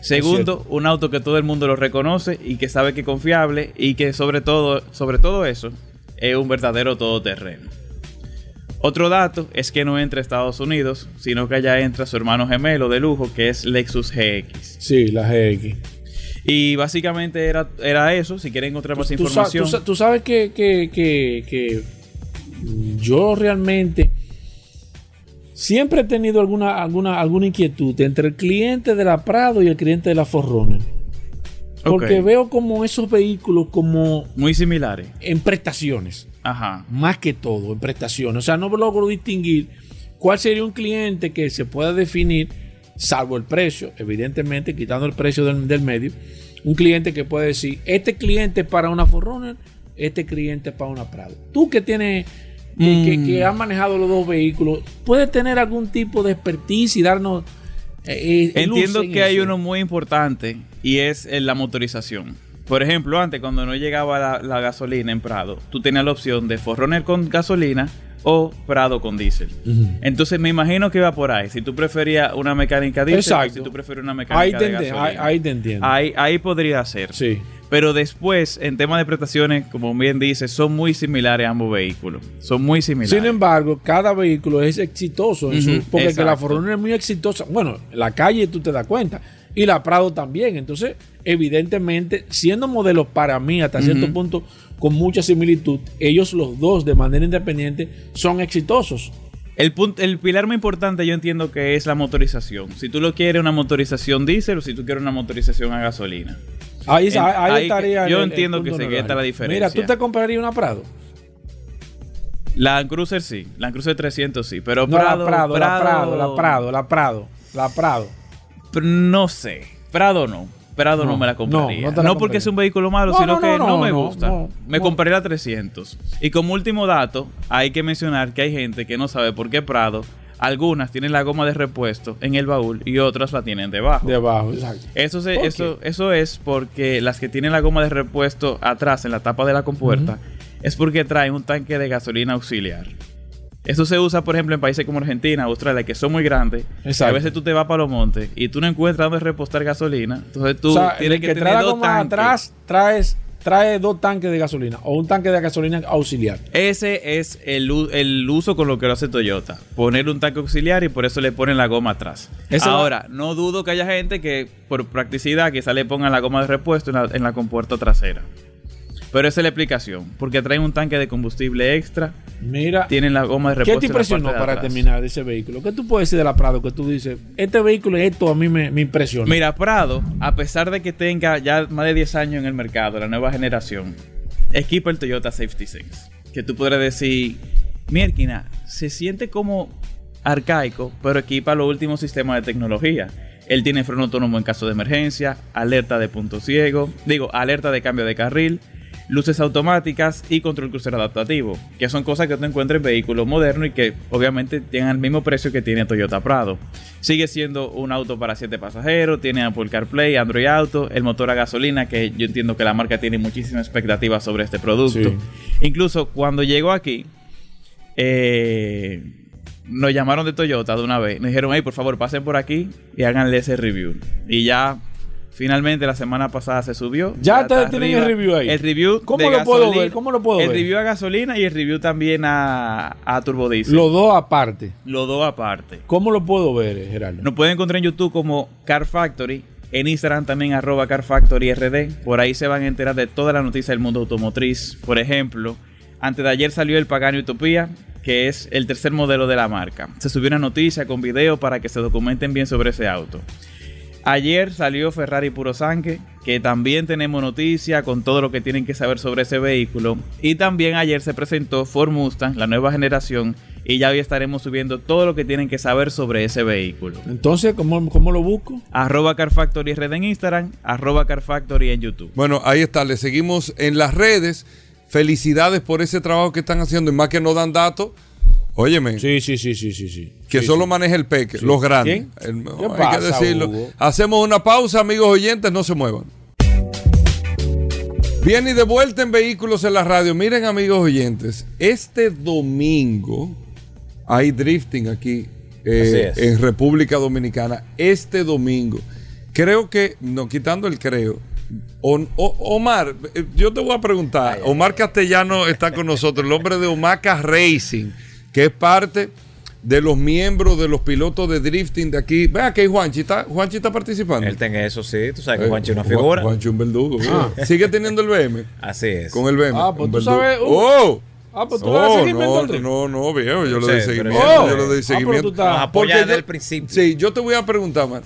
S5: Segundo, un auto que todo el mundo lo reconoce y que sabe que es confiable y que sobre todo, sobre todo eso, es un verdadero todoterreno. Otro dato es que no entra a Estados Unidos, sino que allá entra su hermano gemelo de lujo, que es Lexus GX.
S3: Sí, la GX.
S5: Y básicamente era, era eso. Si quieren encontrar más
S3: Tú,
S5: información,
S3: tú sa- tú sabes que, que, que, que yo realmente siempre he tenido alguna, alguna, alguna inquietud entre el cliente de la Prado y el cliente de la Forerunner. Porque veo como esos vehículos como
S5: muy similares.
S3: en prestaciones.
S5: Ajá.
S3: más que todo en prestaciones. O sea, no logro distinguir cuál sería un cliente que se pueda definir, salvo el precio, evidentemente, quitando el precio del, del medio, un cliente que puede decir, este cliente es para una Forerunner, este cliente es para una Prado. Tú que tienes, que, que- que has manejado los dos vehículos, puedes tener algún tipo de expertise y darnos... eh, eh,
S5: Entiendo
S3: en
S5: que hay uno muy importante y es eh, la motorización. Por ejemplo, antes cuando no llegaba la, la gasolina en Prado, tú tenías la opción de Forerunner con gasolina o Prado con diésel. Entonces me imagino que va por ahí. Si tú preferías una mecánica diésel, si tú prefieres una mecánica
S3: Ahí
S5: de
S3: te,
S5: gasolina.
S3: ahí, ahí te entiendo.
S5: Ahí, ahí podría ser.
S3: Sí.
S5: Pero después, en tema de prestaciones, como bien dice, son muy similares ambos vehículos. Son muy similares.
S3: Sin embargo, cada vehículo es exitoso en su- porque que la. Forerunner es muy exitosa. Bueno, en la calle tú te das cuenta. Y la Prado también. Entonces, evidentemente, siendo modelos para mí hasta cierto punto con mucha similitud, ellos los dos de manera independiente son exitosos.
S5: El, punto, el pilar más importante yo entiendo que es la motorización. Si tú lo quieres una motorización diésel o si tú quieres una motorización a gasolina.
S3: Ahí,
S5: En-
S3: ahí- ahí
S5: ahí-
S3: estaría.
S5: yo
S3: el- el
S5: entiendo que se queda la diferencia.
S3: Mira, tú te comprarías una Prado.
S5: Land Cruiser sí, Land Cruiser 300 sí, pero
S3: No,
S5: Prado,
S3: la Prado, la Prado, la Prado, la Prado, la Prado.
S5: No sé, Prado no. Prado no,
S3: No,
S5: me la compraría.
S3: no
S5: porque es un vehículo malo,
S3: No,
S5: sino
S3: no,
S5: que
S3: no,
S5: me gusta. me compraría la 300. Y como último dato, hay que mencionar que hay gente que no sabe por qué Prado, algunas tienen la goma de repuesto en el baúl y otras la tienen debajo.
S3: Debajo, exacto.
S5: Eso, se- eso, eso es porque las que tienen la goma de repuesto atrás en la tapa de la compuerta es porque traen un tanque de gasolina auxiliar. Eso se usa, por ejemplo, en países como Argentina, Australia, que son muy grandes.
S3: Exacto.
S5: A veces tú te vas para los montes y tú no encuentras dónde repostar gasolina. Entonces tú
S3: o sea,
S5: tienes
S3: el
S5: que,
S3: que,
S5: tener dos
S3: goma
S5: tanques.
S3: atrás traes, trae dos tanques de gasolina o un tanque de gasolina auxiliar.
S5: Ese es el, uso con lo que lo hace Toyota. Poner un tanque auxiliar y por eso le ponen la goma atrás.
S3: Eso
S5: Ahora, no dudo que haya gente que por practicidad quizá le pongan la goma de repuesto en la, en la compuerta trasera. Pero esa es la explicación. Porque traen un tanque de combustible extra,
S3: Mira,
S5: tienen la goma de
S3: ¿qué
S5: repuesto.
S3: te
S5: en la
S3: impresionó para
S5: atrás.
S3: terminar ese vehículo? ¿Qué tú puedes decir de la Prado que tú dices, este vehículo, esto a mí me, me impresiona?
S5: Mira, Prado, a pesar de que tenga ya más de 10 años en el mercado, la nueva generación, equipa el Toyota Safety Sense. Que tú podrás decir, Mierkina, se siente como arcaico, pero equipa los últimos sistemas de tecnología. Él tiene freno autónomo en caso de emergencia, alerta de punto ciego, digo, alerta de cambio de carril, luces automáticas y control crucero adaptativo, que son cosas que tú encuentras en vehículos modernos y que obviamente tienen el mismo precio que tiene Toyota Prado. Sigue siendo un auto para 7 pasajeros, tiene Apple CarPlay, Android Auto, el motor a gasolina, que yo entiendo que la marca tiene muchísima expectativa sobre este producto.
S3: Sí.
S5: Incluso cuando llegó aquí, eh, nos llamaron de Toyota de una vez. Nos dijeron, hey, por favor, pasen por aquí y háganle ese review. Y ya, finalmente, la semana pasada se subió.
S3: Ya ustedes tienen el review ahí.
S5: El review
S3: ¿Cómo
S5: de
S3: lo puedo ver? ¿Cómo lo puedo
S5: el
S3: ver?
S5: review a gasolina y el review también a, a turbodiesel.
S3: Los dos aparte.
S5: Los dos aparte.
S3: ¿Cómo lo puedo ver, eh, Gerardo?
S5: Nos pueden encontrar en YouTube como Car Factory. En Instagram también arroba Car Factory RD. Por ahí se van a enterar de toda la noticia del mundo automotriz. Por ejemplo, antes de ayer salió el Pagani Utopía, que es el tercer modelo de la marca. Se subió una noticia con video para que se documenten bien sobre ese auto. Ayer salió Ferrari Puro Sangre, que también tenemos noticia con todo lo que tienen que saber sobre ese vehículo. Y también ayer se presentó Ford Mustang, la nueva generación, y ya hoy estaremos subiendo todo lo que tienen que saber sobre ese vehículo.
S3: Entonces, ¿cómo, cómo lo busco?
S5: Arroba Car Factory Red en Instagram, arroba Car Factory en YouTube.
S2: Bueno, ahí está, le seguimos en las redes. Felicidades por ese trabajo que están haciendo y más que no dan datos. Óyeme,
S3: Sí, sí, sí, sí, sí. sí.
S2: que
S3: Sí,
S2: solo
S3: sí.
S2: maneja el peque, los grandes.
S3: ¿Quién?
S2: El-
S3: ¿Qué
S2: hay
S3: pasa,
S2: que decirlo.
S3: Hugo?
S2: Hacemos una pausa, amigos oyentes, no se muevan. Bien, y de vuelta en Vehículos en la Radio. Miren, amigos oyentes, este domingo hay drifting aquí eh, en República Dominicana. Este domingo. Creo que, no quitando el creo, O- O- Omar, eh, yo te voy a preguntar. Omar Castellano está con nosotros, el hombre de Omaca Racing, que es parte de los miembros de los pilotos de drifting de aquí. Vea que Juanchi está, Juanchi está participando.
S6: Él tenga eso, sí. Tú sabes que
S2: Eh,
S6: Juanchi es una
S2: Juan-
S6: figura.
S2: Juanchi un verdugo. Sigue teniendo el BM.
S6: Así es.
S2: Con el BM.
S3: Ah, pues tú
S2: verdugo.
S3: sabes, uh,
S2: ¡Oh!
S3: Ah, pues tú le
S2: Oh,
S3: seguimiento
S2: no, no, no, viejo, yo le
S6: Sí,
S2: doy
S6: pero-
S2: seguimiento,
S3: Oh.
S2: yo le doy
S3: Ah, pero
S2: seguimiento.
S3: tú
S6: desde el principio.
S2: Sí, yo te voy a preguntar, man.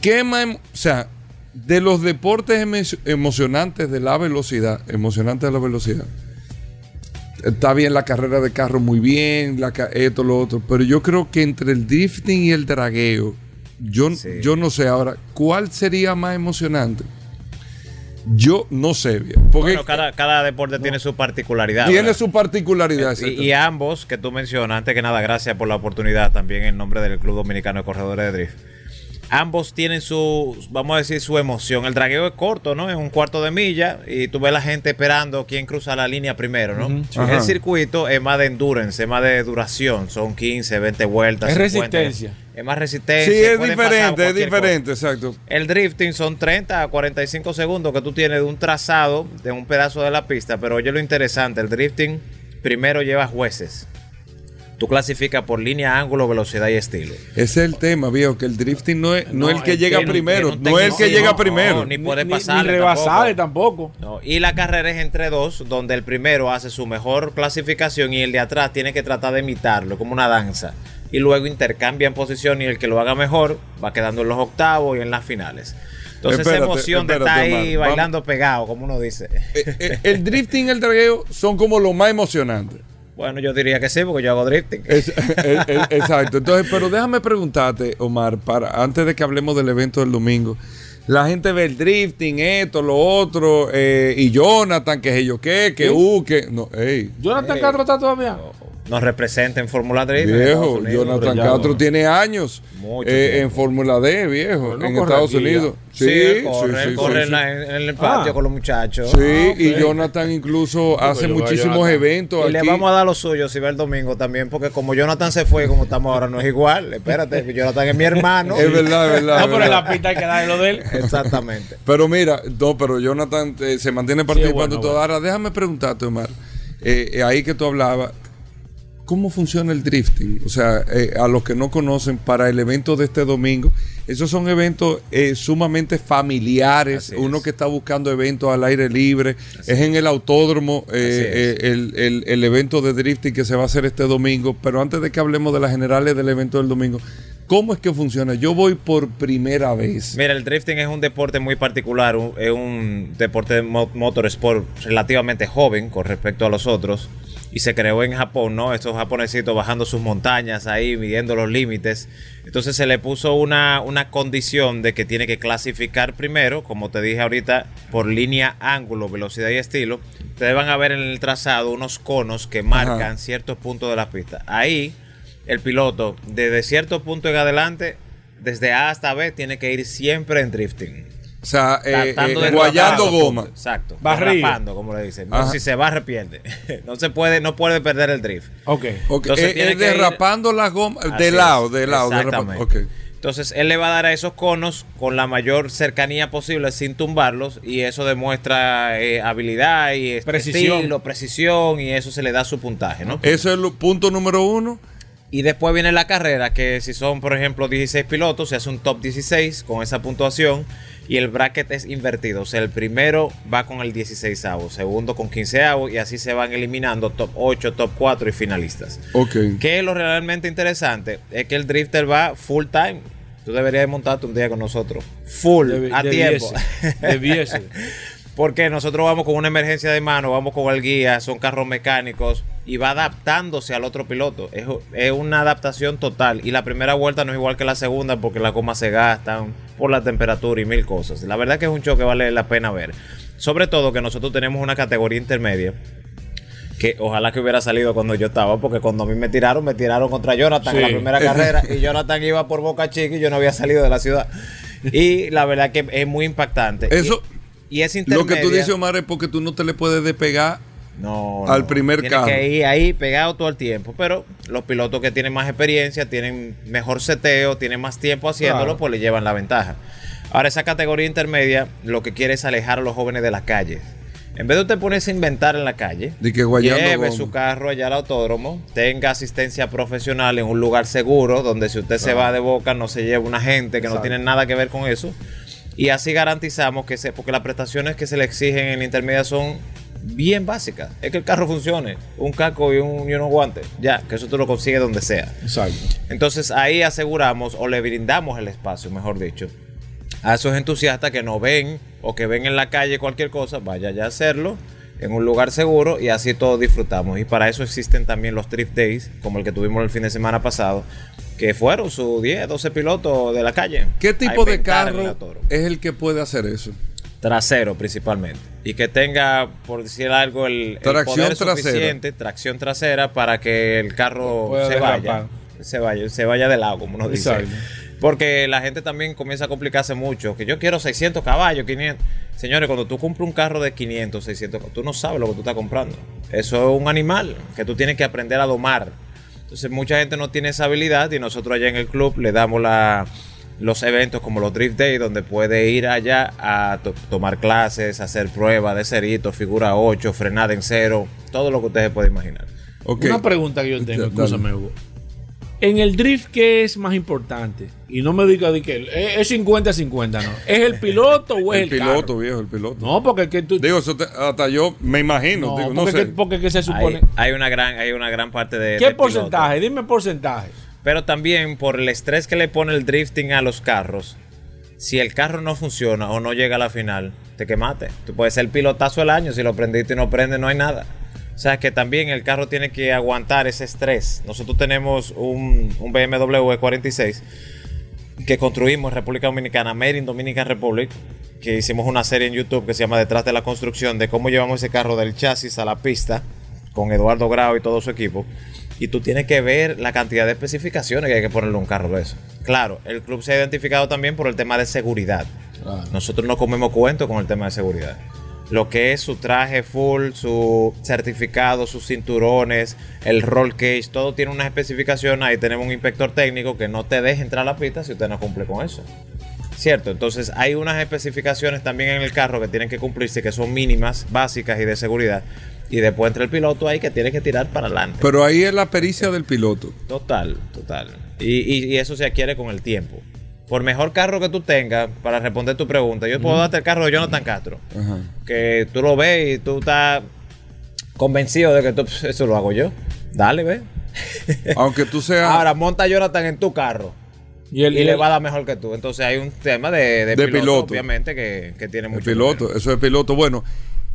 S2: ¿Qué más, em- o sea, de los deportes emo- emocionantes de la velocidad, emocionantes de la velocidad, está bien la carrera de carro, muy bien, la ca- esto, lo otro, pero yo creo que entre el drifting y el dragueo, yo,
S6: Sí.
S2: yo no sé ahora, ¿cuál sería más emocionante? Yo no sé bien, porque
S6: Bueno, cada, cada deporte tiene su particularidad.
S2: tiene
S6: ¿verdad?
S2: su particularidad.
S6: Y,
S2: exacto.
S6: y ambos que tú mencionas, antes que nada, gracias por la oportunidad también en nombre del Club Dominicano de Corredores de Drift. Ambos tienen su, vamos a decir, su emoción. El dragueo es corto, ¿no? Es un cuarto de milla y tú ves la gente esperando quién cruza la línea primero, ¿no? El circuito es más de endurance, es más de duración. Son 15, 20 vueltas.
S3: Es
S6: 50.
S3: resistencia.
S6: Es más resistencia.
S2: Sí, es diferente, es diferente, exacto.
S6: el drifting son 30 a 45 segundos que tú tienes de un trazado, de un pedazo de la pista, pero oye lo interesante, el drifting primero lleva jueces. Tú clasificas por línea, ángulo, velocidad y estilo.
S2: Ese es el tema, viejo, que el drifting no es, no es el que llega primero, no es el que llega
S6: no,
S2: primero.
S6: ni puede
S3: Ni-
S6: pasarle
S3: Ni rebasarle
S6: tampoco.
S3: tampoco.
S6: No, y la carrera es entre dos, donde el primero hace su mejor clasificación y el de atrás tiene que tratar de imitarlo, como una danza. Y luego intercambian posición y el que lo haga mejor va quedando en los octavos y en las finales. Entonces
S2: Espérate,
S6: esa emoción de estar ahí
S2: Omar.
S6: bailando pegado, como uno dice.
S2: Eh, eh, el drifting y el dragueo son como lo más emocionante.
S6: Bueno, yo diría que sí, porque yo hago drifting.
S2: Es- eh, eh, exacto. Entonces, pero déjame preguntarte, Omar, para antes de que hablemos del evento del domingo. La gente ve el drifting, esto, lo otro, eh, y Jonathan, que es yo qué, que uh, que. No, ey,
S3: Jonathan Castro está todavía.
S6: Nos representa en Fórmula Drift. en Estados
S2: viejo,
S6: Unidos.
S2: Jonathan Castro tiene años eh, en Fórmula D, viejo,
S3: no
S2: en Estados
S3: aquí ya.
S2: Unidos.
S6: Sí, corre,
S2: sí,
S6: corre
S2: sí,
S6: en,
S2: sí.
S6: la- en el patio
S3: Ah.
S6: con los muchachos.
S2: Sí,
S3: Ah,
S2: y. Jonathan incluso hace muchísimos
S3: Jonathan.
S2: eventos
S6: Y le
S2: aquí.
S6: vamos a dar lo suyo si va el domingo también, porque como Jonathan se fue, como estamos ahora, no es igual. Espérate, Jonathan es mi hermano.
S2: Es verdad, es verdad.
S3: No, pero la pista hay que darle lo de él.
S6: Exactamente.
S2: Pero mira, no, pero Jonathan eh, se mantiene participando
S3: bueno,
S2: todo.
S3: bueno.
S2: Ahora, déjame preguntarte, Omar, eh, eh, ahí que tú hablabas, ¿cómo funciona el drifting? O sea, eh, a los que no conocen, para el evento de este domingo, esos son eventos eh, sumamente familiares,
S6: Así es.
S2: uno que está buscando eventos al aire libre, es en el autódromo, eh, eh, el, el- el evento de drifting que se va a hacer este domingo, pero antes de que hablemos de las generales del evento del domingo, ¿cómo es que funciona? Yo voy por primera vez.
S6: Mira, el drifting es un deporte muy particular, un- es un deporte de mo- motorsport relativamente joven con respecto a los otros. Y se creó en Japón, ¿no? Estos japonesitos bajando sus montañas ahí, midiendo los límites. Entonces se le puso una, una condición de que tiene que clasificar primero, como te dije ahorita, por línea, ángulo, velocidad y estilo. Ustedes van a ver en el trazado unos conos que marcan ciertos puntos de la pista. Ahí el piloto, desde cierto punto en adelante, desde A hasta B, tiene que ir siempre en drifting.
S2: O sea, eh, eh, guayando goma.
S6: Exacto.
S3: Barrido.
S6: Derrapando, como le dicen. No, si se barre, pierde. no se puede, no puede perder el drift.
S3: Ok.
S2: Ok,
S6: Entonces
S2: eh,
S6: tiene
S2: eh,
S6: ir-
S2: derrapando las gomas, de
S6: es.
S2: lado, de lado.
S6: Exactamente.
S2: Ok.
S6: Entonces él le va a dar a esos conos con la mayor cercanía posible sin tumbarlos y eso demuestra eh, habilidad y
S3: Precisión.
S6: estilo, precisión y eso se le da su puntaje, ¿no?
S2: Eso es el punto número uno.
S6: Y después viene la carrera, que si son, por ejemplo, 16 pilotos, se hace un top 16 con esa puntuación. Y el bracket es invertido. O sea, el primero va con el 16 segundo con 15 y así se van eliminando top 8, top 4 y finalistas.
S2: Ok.
S6: Que lo realmente interesante es que el drifter va full time. Tú deberías de montarte un día con nosotros. Full,
S3: Debe-
S6: a tiempo.
S3: debiese, debiese.
S6: Porque nosotros vamos con una emergencia de mano, vamos con el guía, son carros mecánicos y va adaptándose al otro piloto. Es, es una adaptación total. Y la primera vuelta no es igual que la segunda porque las gomas se gastan por la temperatura y mil cosas. La verdad que es un show que vale la pena ver. Sobre todo que nosotros tenemos una categoría intermedia que ojalá que hubiera salido cuando yo estaba, porque cuando a mí me tiraron, me tiraron contra Jonathan en la primera carrera y Jonathan iba por Boca Chica y yo no había salido de la ciudad. Y la verdad que es muy impactante.
S2: Eso-
S6: y, y es
S2: Lo
S6: intermedia.
S2: que tú dices, Omar, es porque tú no te le puedes despegar.
S6: No,
S2: al
S6: no.
S2: primer
S6: Tiene
S2: carro.
S6: que ir ahí pegado todo el tiempo. Pero los pilotos que tienen más experiencia, tienen mejor seteo, tienen más tiempo haciéndolo,
S3: Claro.
S6: pues le llevan la ventaja. Ahora, esa categoría intermedia lo que quiere es alejar a los jóvenes de las calles. En vez de usted ponerse a inventar en la calle,
S2: De que
S6: lleve
S2: goma.
S6: su carro allá al autódromo, tenga asistencia profesional en un lugar seguro, donde si usted se va de boca no se lleve una gente que no tiene nada que ver con eso. Y así garantizamos que se, porque las prestaciones que se le exigen en la intermedia son bien básicas. Es que el carro funcione, un casco y, un, y unos guantes. Ya, que eso tú lo consigues donde sea.
S3: Exacto.
S6: Entonces ahí aseguramos o le brindamos el espacio, mejor dicho, a esos entusiastas que no ven o que ven en la calle cualquier cosa, vaya ya a hacerlo en un lugar seguro y así todos disfrutamos. Y para eso existen también los Drift Days, como el que tuvimos el fin de semana pasado, que fueron sus 10, 12 pilotos de la calle.
S2: ¿Qué tipo de carro es el que puede hacer eso?
S6: Trasero principalmente. Y que tenga, por decir algo, el, el
S2: Tracción
S6: poder
S2: trasera.
S6: suficiente, tracción trasera, para que el carro
S3: Pueda
S6: se
S3: derrapar.
S6: vaya. Se vaya, se vaya de lado, como nos dice. Porque la gente también comienza a complicarse mucho. Que yo quiero 600 caballos, 500. Señores, cuando tú compras un carro de 500, 600, tú no sabes lo que tú estás comprando. Eso es un animal que tú tienes que aprender a domar. Entonces, mucha gente no tiene esa habilidad y nosotros allá en el club le damos la, los eventos como los Drift Day, donde puede ir allá a to- tomar clases, hacer pruebas de cerito, figura 8, frenada en cero, todo lo que ustedes pueden imaginar.
S3: Una pregunta que yo tengo, escúchame, Hugo. En el drift, ¿qué es más importante? Y no me digas de que es- es 50-50, ¿no? ¿Es el piloto o es
S2: El
S3: el,
S2: piloto,
S3: carro?
S2: viejo, el piloto.
S3: No, porque es que tú...
S2: Digo, eso te- hasta yo me imagino,
S3: no,
S2: digo, no
S3: porque,
S2: sé.
S3: que- porque que se supone...
S6: Hay, hay una gran, hay una gran parte de.
S3: ¿Qué
S6: de piloto.
S3: porcentaje? Dime porcentaje.
S6: Pero también por el estrés que le pone el drifting a los carros, si el carro no funciona o no llega a la final, te quemaste. Tú puedes ser el pilotazo del año, si lo prendiste y no prende, no hay nada. O sea que también el carro tiene que aguantar ese estrés. Nosotros tenemos un, un BMW E46 que construimos en República Dominicana, Made in Dominican Republic, que hicimos una serie en YouTube que se llama Detrás de la Construcción, de cómo llevamos ese carro del chasis a la pista, con Eduardo Grau y todo su equipo. Y tú tienes que ver la cantidad de especificaciones que hay que ponerle a un carro de eso. Claro, el club se ha identificado también por el tema de seguridad. Nosotros no comemos cuento con el tema de seguridad. Lo que es su traje full, su certificado, sus cinturones, el roll cage, todo tiene una especificación. Ahí tenemos un inspector técnico que no te deja entrar a la pista si usted no cumple con eso. ¿Cierto? Entonces hay unas especificaciones también en el carro que tienen que cumplirse, que son mínimas, básicas y de seguridad. Y después entra el piloto ahí que tiene que tirar para adelante.
S2: Pero ahí es la pericia del piloto.
S6: Total, total. Y, y- y eso se adquiere con el tiempo. Por mejor carro que tú tengas, para responder tu pregunta, yo puedo darte el carro de Jonathan Castro.
S2: Ajá.
S6: Que tú lo ves y tú estás convencido de que tú, "Pff, eso lo hago yo. Dale, ve.
S2: Aunque tú seas
S6: Ahora monta a Jonathan en tu carro
S3: Y, el,
S6: y le va a dar mejor que tú. Entonces hay un tema de, de
S2: De
S6: piloto,
S2: piloto.
S6: obviamente, que, que tiene
S2: el
S6: mucho.
S2: piloto,
S6: que ver.
S2: eso es piloto. Bueno,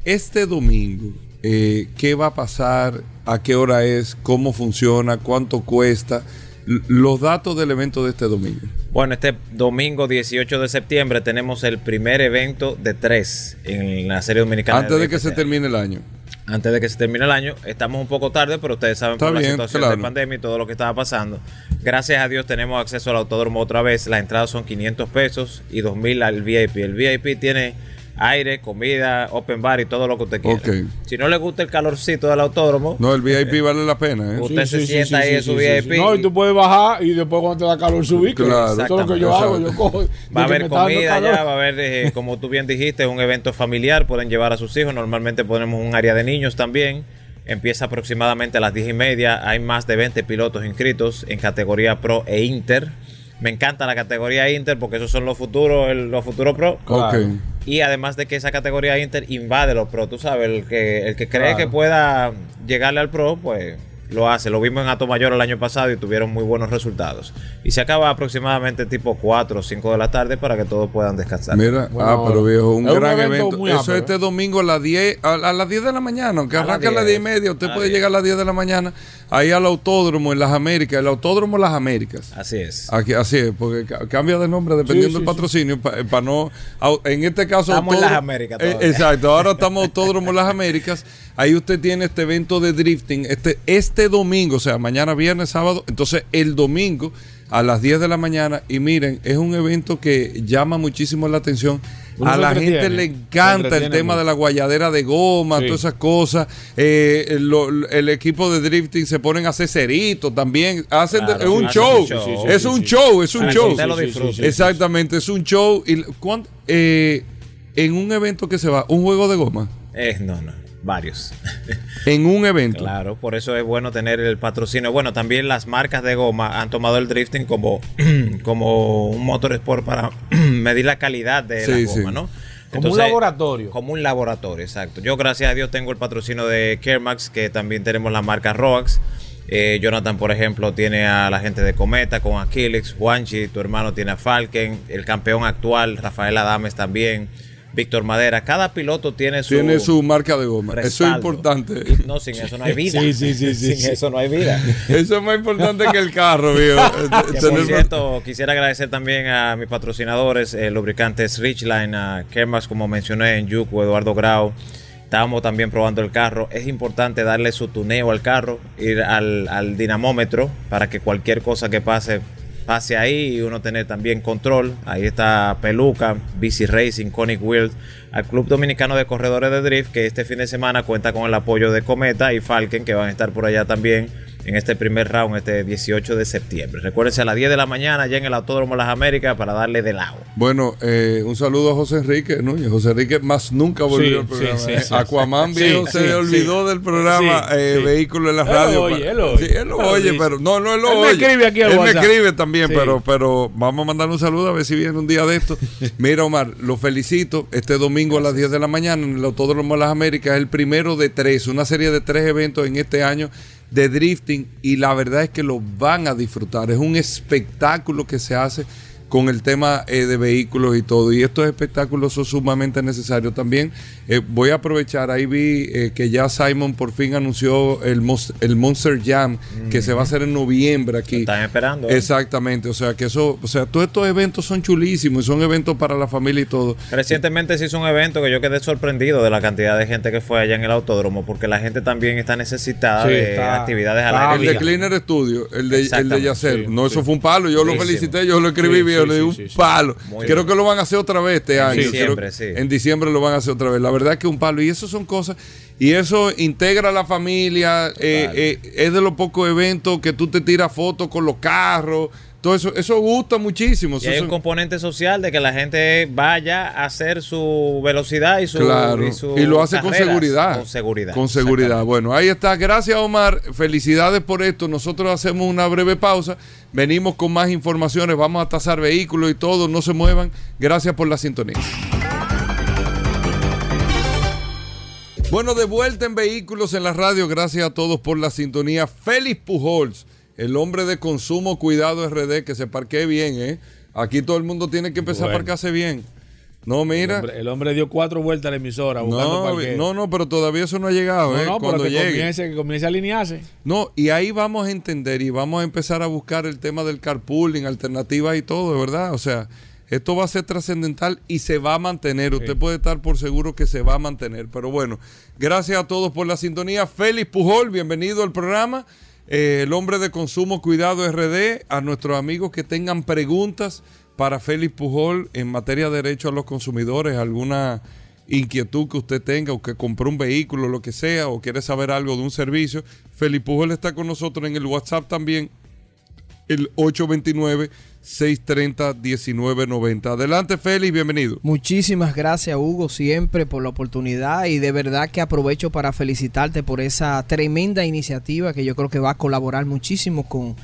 S2: este domingo, eh, ¿qué va a pasar? ¿A qué hora es? ¿Cómo funciona? ¿Cuánto cuesta? Los datos del evento de este domingo.
S6: Bueno, este domingo 18 de septiembre tenemos el primer evento de tres en la serie dominicana.
S2: Antes de que se termine el año.
S6: antes de que se termine el año. Estamos un poco tarde, pero ustedes saben
S2: Está
S6: por la situación
S2: claro.
S6: de pandemia y todo lo que estaba pasando. Gracias a Dios tenemos acceso al autódromo otra vez. La entrada son 500 pesos y 2000 al VIP. El VIP tiene aire, comida, open bar y todo lo que usted quiera. Si no le gusta el calorcito del autódromo,
S2: No, el VIP vale la pena, ¿eh?
S6: Usted se sienta ahí en su VIP.
S3: No, y tú puedes bajar y después cuando te da calor subir.
S2: Claro,
S3: Eso es lo que yo hago. Yo
S2: exacto.
S3: cojo.
S6: Va a haber comida allá, va a haber, eh, como tú bien dijiste, un evento familiar, pueden llevar a sus hijos, normalmente ponemos un área de niños también, empieza aproximadamente a las 10 y media, hay más de 20 pilotos inscritos en categoría Pro e Inter. Me encanta la categoría Inter porque esos son los futuros, el- los futuros Pro.
S2: Ok.
S6: Y además de que esa categoría Inter invade los Pro, tú sabes, el que, el que cree
S3: Claro.
S6: que pueda llegarle al Pro, pues lo hace. Lo vimos en Ato Mayor el año pasado y tuvieron muy buenos resultados. Y se acaba aproximadamente tipo 4 o 5 de la tarde para que todos puedan descansar.
S2: Mira,
S3: Bueno,
S2: ah, pero viejo, un gran
S3: evento
S2: Eso
S3: amplio,
S2: este
S3: ¿eh?
S2: domingo a las 10, a, a las 10 de la mañana, aunque
S6: A las
S2: arranca a las 10 y
S6: 10,
S2: media, usted puede llegar a las 10 de la mañana ahí al autódromo en las Américas, el autódromo Las Américas.
S6: Así es.
S2: Aquí, así es, porque ca- cambia de nombre dependiendo
S3: Sí,
S2: del
S3: sí,
S2: patrocinio, para no, au- en este caso...
S6: Estamos en Las Américas
S2: Eh, exacto, ahora estamos Autódromo Las Américas, ahí usted tiene este evento de drifting, este, este domingo, o sea, mañana, viernes, sábado, entonces el domingo a las 10 de la mañana, y miren, es un evento que llama muchísimo la atención.
S3: Uno
S2: a la gente le encanta el tema
S3: mucho.
S2: de la guayadera de goma,
S3: Sí.
S2: todas esas cosas. Eh, lo- el equipo de drifting se ponen a hacer ceritos también. Hacen de- es un show.
S6: un show. Sí, sí,
S2: es
S3: sí,
S2: un
S3: sí.
S2: show, es un show. Exactamente, es un show. Y eh, en un evento que se va, un juego de goma.
S6: Eh, no, no, varios.
S2: En un evento.
S6: Claro, por eso es bueno tener el patrocinio. Bueno, también las marcas de goma han tomado el drifting como, como un motor sport para medir la calidad de
S2: Sí,
S6: la
S2: sí.
S6: goma, ¿no?
S3: Como un laboratorio.
S6: Como un laboratorio, exacto. Yo, gracias a Dios, tengo el patrocinio de Kermax, que también tenemos la marca Roax. Eh, Jonathan, por ejemplo, tiene a la gente de Cometa con Aquilex, Juanchi, tu hermano tiene a Falken, el campeón actual, Rafael Adames también, Víctor Madera. Cada piloto tiene su,
S2: Tiene su marca de goma. Eso es importante.
S6: Y No, sin eso no hay vida.
S3: Sí, sí, sí, sí,
S6: Sin
S3: sí.
S6: eso no hay vida.
S2: Eso es más importante que el carro, viejo.
S6: Que, por cierto, quisiera agradecer también a mis patrocinadores, eh, lubricantes Richline, a Kermax, como mencioné, en Yuku, Eduardo Grau. Estábamos también probando el carro. Es importante darle su tuneo al carro, ir al, al dinamómetro para que cualquier cosa que pase pase ahí y uno tener también control. Ahí está Peluca, BC Racing, Conic Wheels, al Club Dominicano de Corredores de Drift, que este fin de semana cuenta con el apoyo de Cometa y Falken, que van a estar por allá también en este primer round, este 18 de septiembre. Recuérdense a las 10 de la mañana ya en el Autódromo Las Américas para darle de lado.
S2: Bueno, eh, un saludo a José Enrique Núñez. José Enrique más nunca volvió
S3: Sí,
S2: al programa.
S3: sí, sí,
S2: ¿eh?
S3: sí,
S2: Aquaman
S3: sí.
S2: viejo
S3: Sí,
S2: se
S3: sí,
S2: olvidó del programa
S3: Sí,
S2: eh,
S3: sí.
S2: Vehículo en la
S3: Él lo
S2: radio.
S3: oye, él lo oye.
S2: Sí, él lo oye, pero no, no, él lo
S3: Él me escribe aquí al
S2: Él me
S3: WhatsApp.
S2: escribe también,
S3: Sí.
S2: pero, pero vamos a mandar un saludo a ver si viene un día de esto. Mira, Omar, lo felicito. Este domingo a las 10 de la mañana en el Autódromo de las Américas es el primero de tres, una serie de tres eventos en este año de drifting y la verdad es que lo van a disfrutar. Es un espectáculo que se hace con el tema eh, de vehículos y todo. Y estos espectáculos son sumamente necesarios también. eh, voy a aprovechar, ahí vi eh, que ya Simon por fin anunció el, el Monster Jam, que se va a hacer en noviembre aquí.
S6: Están esperando. ¿eh?
S2: Exactamente, o sea que eso, o sea, todos estos eventos son chulísimos y son eventos para la familia y todo.
S6: Recientemente se hizo un evento que yo quedé sorprendido de la cantidad de gente que fue allá en el autódromo, porque la gente también está necesitada
S3: Sí,
S6: de
S3: está-
S6: actividades al aire
S2: El de. Cleaner Studio, el de, el de Yacer.
S3: sí,
S2: no, eso fue un palo. Yo lo felicité, yo lo escribí
S3: Sí,
S2: bien, le di un palo.
S6: Muy
S2: Creo
S6: bien.
S2: que lo van a hacer otra vez este año.
S6: Diciembre, sí.
S2: En diciembre lo van a hacer otra vez. La verdad que un palo. Y eso son cosas. Y eso integra a la familia. eh, eh, es de los pocos eventos que tú te tiras fotos con los carros. Todo eso, eso gusta muchísimo.
S6: Y
S2: Eso
S6: hay un componente social de que la gente vaya a hacer su velocidad y su
S2: Claro,
S6: y, su
S2: y lo hace con seguridad.
S6: Con seguridad.
S2: Con seguridad. Bueno, ahí está. Gracias, Omar. Felicidades por esto. Nosotros hacemos una breve pausa. Venimos con más informaciones. Vamos a tasar vehículos y todo. No se muevan. Gracias por la sintonía. Bueno, de vuelta en Vehículos en la Radio. Gracias a todos por la sintonía. Félix Pujols, el hombre de consumo Cuidado RD, que se parquee bien, ¿eh? Aquí todo el mundo tiene que empezar
S3: Bueno.
S2: a parquearse bien. No,
S3: El
S2: mira.
S3: hombre, el hombre dio cuatro vueltas a la emisora buscando
S2: No,
S3: parqueo.
S2: no, no, pero todavía eso no ha llegado,
S3: No,
S2: ¿eh?
S3: no, pero
S2: Cuando
S3: que
S2: llegue.
S3: comience, que comience a alinearse.
S2: No, y ahí vamos a entender y vamos a empezar a buscar el tema del carpooling, alternativas y todo, de verdad. O sea, esto va a ser trascendental y se va a mantener. Usted puede estar por seguro que se va a mantener. Pero bueno, gracias a todos por la sintonía. Félix Pujol, bienvenido al programa. Eh, el hombre de consumo Cuidado RD, a nuestros amigos que tengan preguntas para Félix Pujol en materia de derecho a los consumidores, alguna inquietud que usted tenga o que compró un vehículo, lo que sea, o quiere saber algo de un servicio, Félix Pujol está con nosotros en el WhatsApp también, el 829-630-1990. Adelante, Félix, bienvenido.
S7: Muchísimas gracias Hugo siempre por la oportunidad y de verdad que aprovecho para felicitarte por esa tremenda iniciativa que yo creo que va a colaborar muchísimo con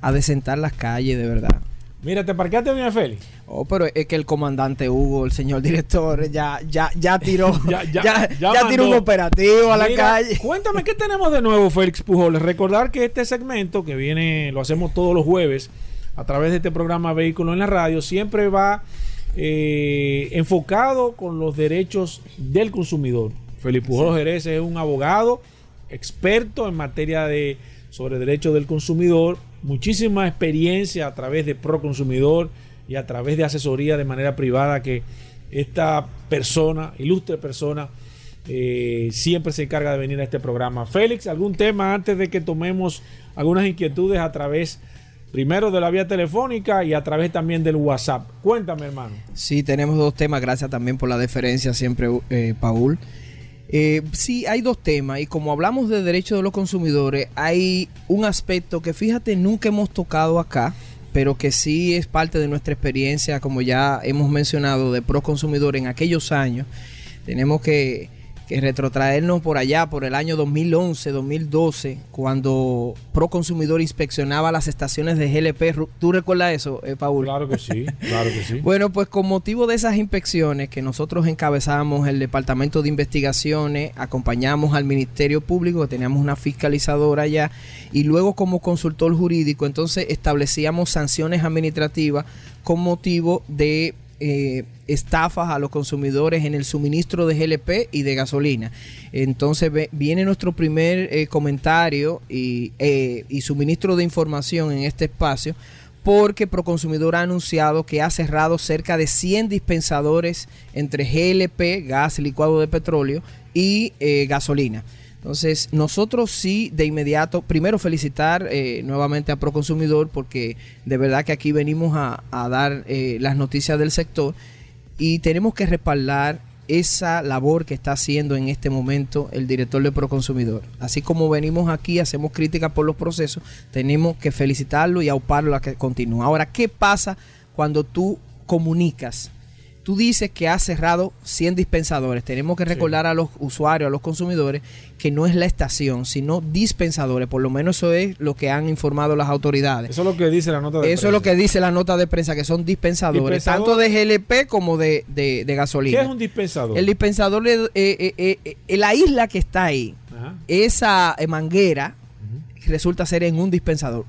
S7: adecentar las calles de verdad.
S3: Mira, ¿te parqueaste bien, Félix?
S7: Oh, pero es que el comandante Hugo, el señor director, ya, ya, ya tiró,
S3: Ya-
S7: ya,
S3: ya-
S7: tiró un operativo a la
S3: Mira,
S7: calle.
S3: Cuéntame qué tenemos de nuevo, Félix Pujoles. Recordar que este segmento que viene, lo hacemos todos los jueves a través de este programa Vehículo en la Radio, siempre va eh, enfocado con los derechos del consumidor. Félix Pujoles Jerez es un abogado experto en materia de sobre derechos del consumidor, muchísima experiencia a través de Proconsumidor y a través de asesoría de manera privada que esta persona, ilustre persona, eh, siempre se encarga de venir a este programa. Félix, ¿algún tema antes de que tomemos algunas inquietudes a través, primero de la vía telefónica y a través también del WhatsApp? Cuéntame, hermano.
S7: Sí, tenemos dos temas, gracias también por la deferencia siempre, eh, Paul. Eh, sí, hay dos temas y como hablamos de derechos de los consumidores, hay un aspecto que fíjate nunca hemos tocado acá, pero que sí es parte de nuestra experiencia, como ya hemos mencionado, de pro consumidor en aquellos años. Tenemos que, que retrotraernos por allá, por el año 2011, 2012, cuando Pro Consumidor inspeccionaba las estaciones de GLP. ¿Tú recuerdas eso, eh, Paul?
S3: Claro que sí, claro que sí.
S7: Bueno, pues con motivo de esas inspecciones que nosotros encabezamos el Departamento de Investigaciones, acompañamos al Ministerio Público, que teníamos una fiscalizadora allá, y luego como consultor jurídico, entonces establecíamos sanciones administrativas con motivo de eh, estafas a los consumidores en el suministro de GLP y de gasolina. Entonces viene nuestro primer eh, comentario y, eh, y suministro de información en este espacio porque Proconsumidor ha anunciado que ha cerrado cerca de 100 dispensadores entre GLP, gas licuado de petróleo, y eh, gasolina. Entonces, nosotros sí, de inmediato, primero felicitar nuevamente a Proconsumidor porque de verdad que aquí venimos a, dar las noticias del sector y tenemos que respaldar esa labor que está haciendo en este momento el director de Proconsumidor. Así como venimos aquí, hacemos críticas por los procesos, tenemos que felicitarlo y auparlo a que continúe. Ahora, ¿qué pasa cuando tú comunicas? Tú dices que has cerrado 100 dispensadores. Tenemos que recordar a los usuarios, a los consumidores, que no es la estación, sino dispensadores. Por lo menos eso es lo que han informado las autoridades.
S3: Eso es lo que dice la nota de
S7: Eso es lo que dice la nota de prensa, que son dispensadores,
S3: Dispensador-
S7: tanto de GLP como de, de- de gasolina.
S3: ¿Qué es un dispensador?
S7: El dispensador, es, eh, eh, eh, la isla que está ahí,
S3: Ajá.
S7: esa manguera, resulta ser en un dispensador.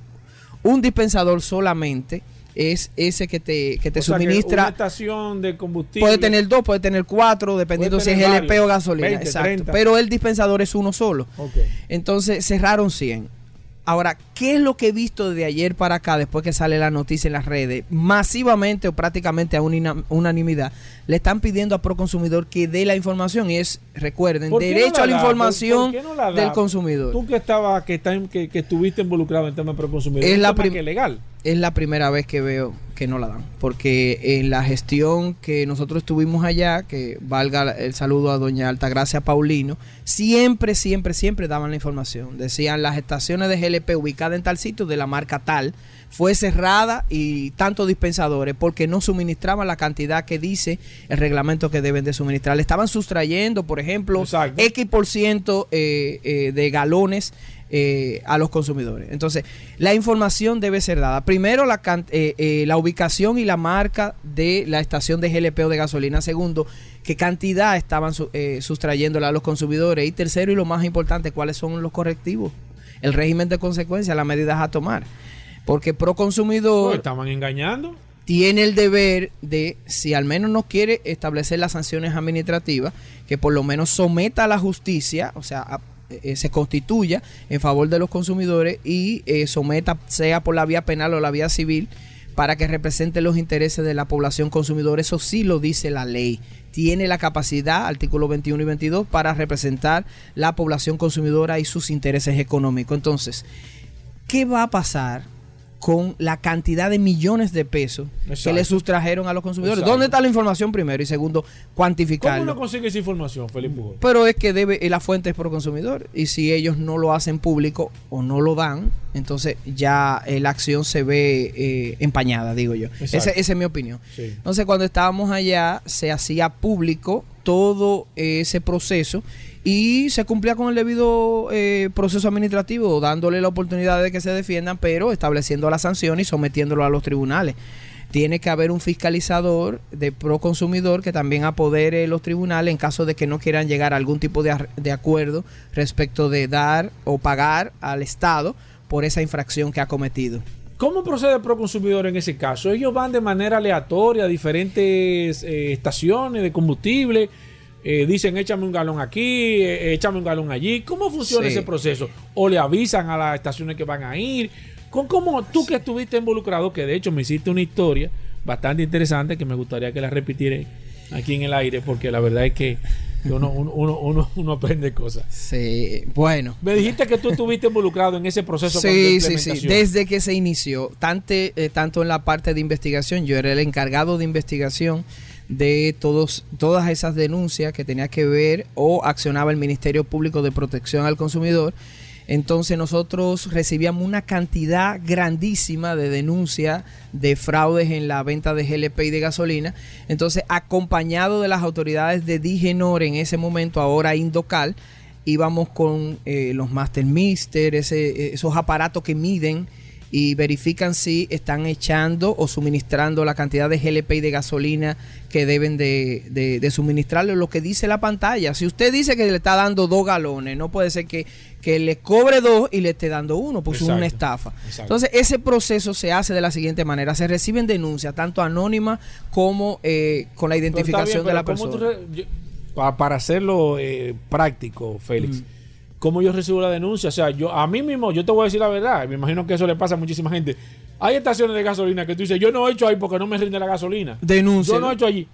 S7: Un dispensador solamente es ese que te, que te
S3: O sea, que una
S7: suministra.
S3: estación de combustible.
S7: Puede tener dos, puede tener cuatro, dependiendo si es LP o gasolina.
S3: 20,
S7: exacto.
S3: 30.
S7: Pero el dispensador es uno solo. Entonces cerraron 100. Ahora, ¿qué es lo que he visto de ayer para acá, después que sale la noticia en las redes? Masivamente o prácticamente a una unanimidad, le están pidiendo a Proconsumidor que dé la información. Y es, recuerden,
S3: ¿Por qué no
S7: derecho a la
S3: da?
S7: información
S3: ¿Por qué no la da?
S7: del consumidor.
S3: Tú que estaba, que, está que, que estuviste involucrado en tema de proconsumidor,
S7: Es la
S3: tema que es legal.
S7: Es la primera vez que veo que no la dan. Porque en la gestión que nosotros estuvimos allá, que valga el saludo a doña Altagracia Paulino, siempre, siempre, siempre daban la información. Decían las estaciones de GLP ubicadas en tal sitio de la marca tal, fue cerrada y tantos dispensadores porque no suministraban la cantidad que dice el reglamento que deben de suministrar. Le estaban sustrayendo, por ejemplo,
S3: Exacto.
S7: X por ciento eh, eh, de galones eh, a los consumidores. Entonces, la información debe ser dada. Primero, la, eh, eh, la ubicación y la marca de la estación de GLP o de gasolina. Segundo, qué cantidad estaban su- sustrayéndola a los consumidores. Y tercero, y lo más importante, cuáles son los correctivos. El régimen de consecuencias, las medidas a tomar. Porque pro consumidor
S3: estaban engañando.
S7: tiene el deber de, si al menos no quiere establecer las sanciones administrativas, que por lo menos someta a la justicia, o sea, a- eh, se constituya en favor de los consumidores y eh, someta, sea por la vía penal o la vía civil, para que represente los intereses de la población consumidora. Eso sí lo dice la ley. Tiene la capacidad, artículo 21 y 22, para representar la población consumidora y sus intereses económicos. Entonces, ¿qué va a pasar con la cantidad de millones de pesos que le sustrajeron a los consumidores?
S3: Exacto.
S7: ¿Dónde está la información primero? Y segundo,
S3: ¿Cómo
S7: cuantificarlo.
S3: uno consigue esa información, Felipe?
S7: Pero es que debe, eh, la fuente es pro consumidor. Y si ellos no lo hacen público o no lo dan, entonces ya eh, la acción se ve eh, empañada, digo yo. Ese- esa es mi opinión.
S3: Sí.
S7: Entonces, cuando estábamos allá, se hacía público todo ese proceso y se cumplía con el debido eh, proceso administrativo, dándole la oportunidad de que se defiendan, pero estableciendo la sanción y sometiéndolo a los tribunales. Tiene que haber un fiscalizador de pro consumidor que también apodere los tribunales en caso de que no quieran llegar a algún tipo de, de acuerdo respecto de dar o pagar al Estado por esa infracción que ha cometido.
S3: ¿Cómo procede Proconsumidor en ese caso? Ellos van de manera aleatoria a diferentes eh, estaciones de combustible. eh, dicen, échame un galón aquí, eh, échame un galón allí. ¿Cómo funciona
S7: Sí.
S3: ese proceso? ¿O le avisan a las estaciones que van a ir? ¿Con cómo tú que estuviste involucrado, que de hecho me hiciste una historia bastante interesante que me gustaría que la repitiera aquí en el aire, porque la verdad es que uno, uno, uno, uno- uno aprende cosas.
S7: Sí, bueno.
S3: Me dijiste que tú estuviste involucrado en ese proceso de
S7: Sí, sí, sí. Desde que se inició, tanto, eh, tanto en la parte de investigación, yo era el encargado de investigación de todos, todas esas denuncias que tenía que ver o accionaba el Ministerio Público de Protección al Consumidor. Entonces nosotros recibíamos una cantidad grandísima de denuncias de fraudes en la venta de GLP y de gasolina. Entonces, acompañado de las autoridades de Digenor en ese momento, ahora Indocal, íbamos con eh, los Master Mister, ese, esos aparatos que miden y verifican si están echando o suministrando la cantidad de GLP y de gasolina que deben de, de, de suministrarle lo que dice la pantalla. Si usted dice que le está dando dos galones, no puede ser que, que le cobre dos y le esté dando uno, porque es una estafa.
S3: exacto.
S7: Entonces, ese proceso se hace de la siguiente manera. Se reciben denuncias, tanto anónimas como eh, con la identificación
S3: bien,
S7: de la
S3: pero ¿cómo
S7: persona.
S3: tú re- yo- pa- para hacerlo eh, práctico, Félix, ¿cómo yo recibo la denuncia? O sea, yo a mí mismo, yo te voy a decir la verdad, me imagino que eso le pasa a muchísima gente. Hay estaciones de gasolina que tú dices, yo no he hecho ahí porque no me rinde la gasolina.
S7: Denuncia.
S3: Yo no he hecho allí.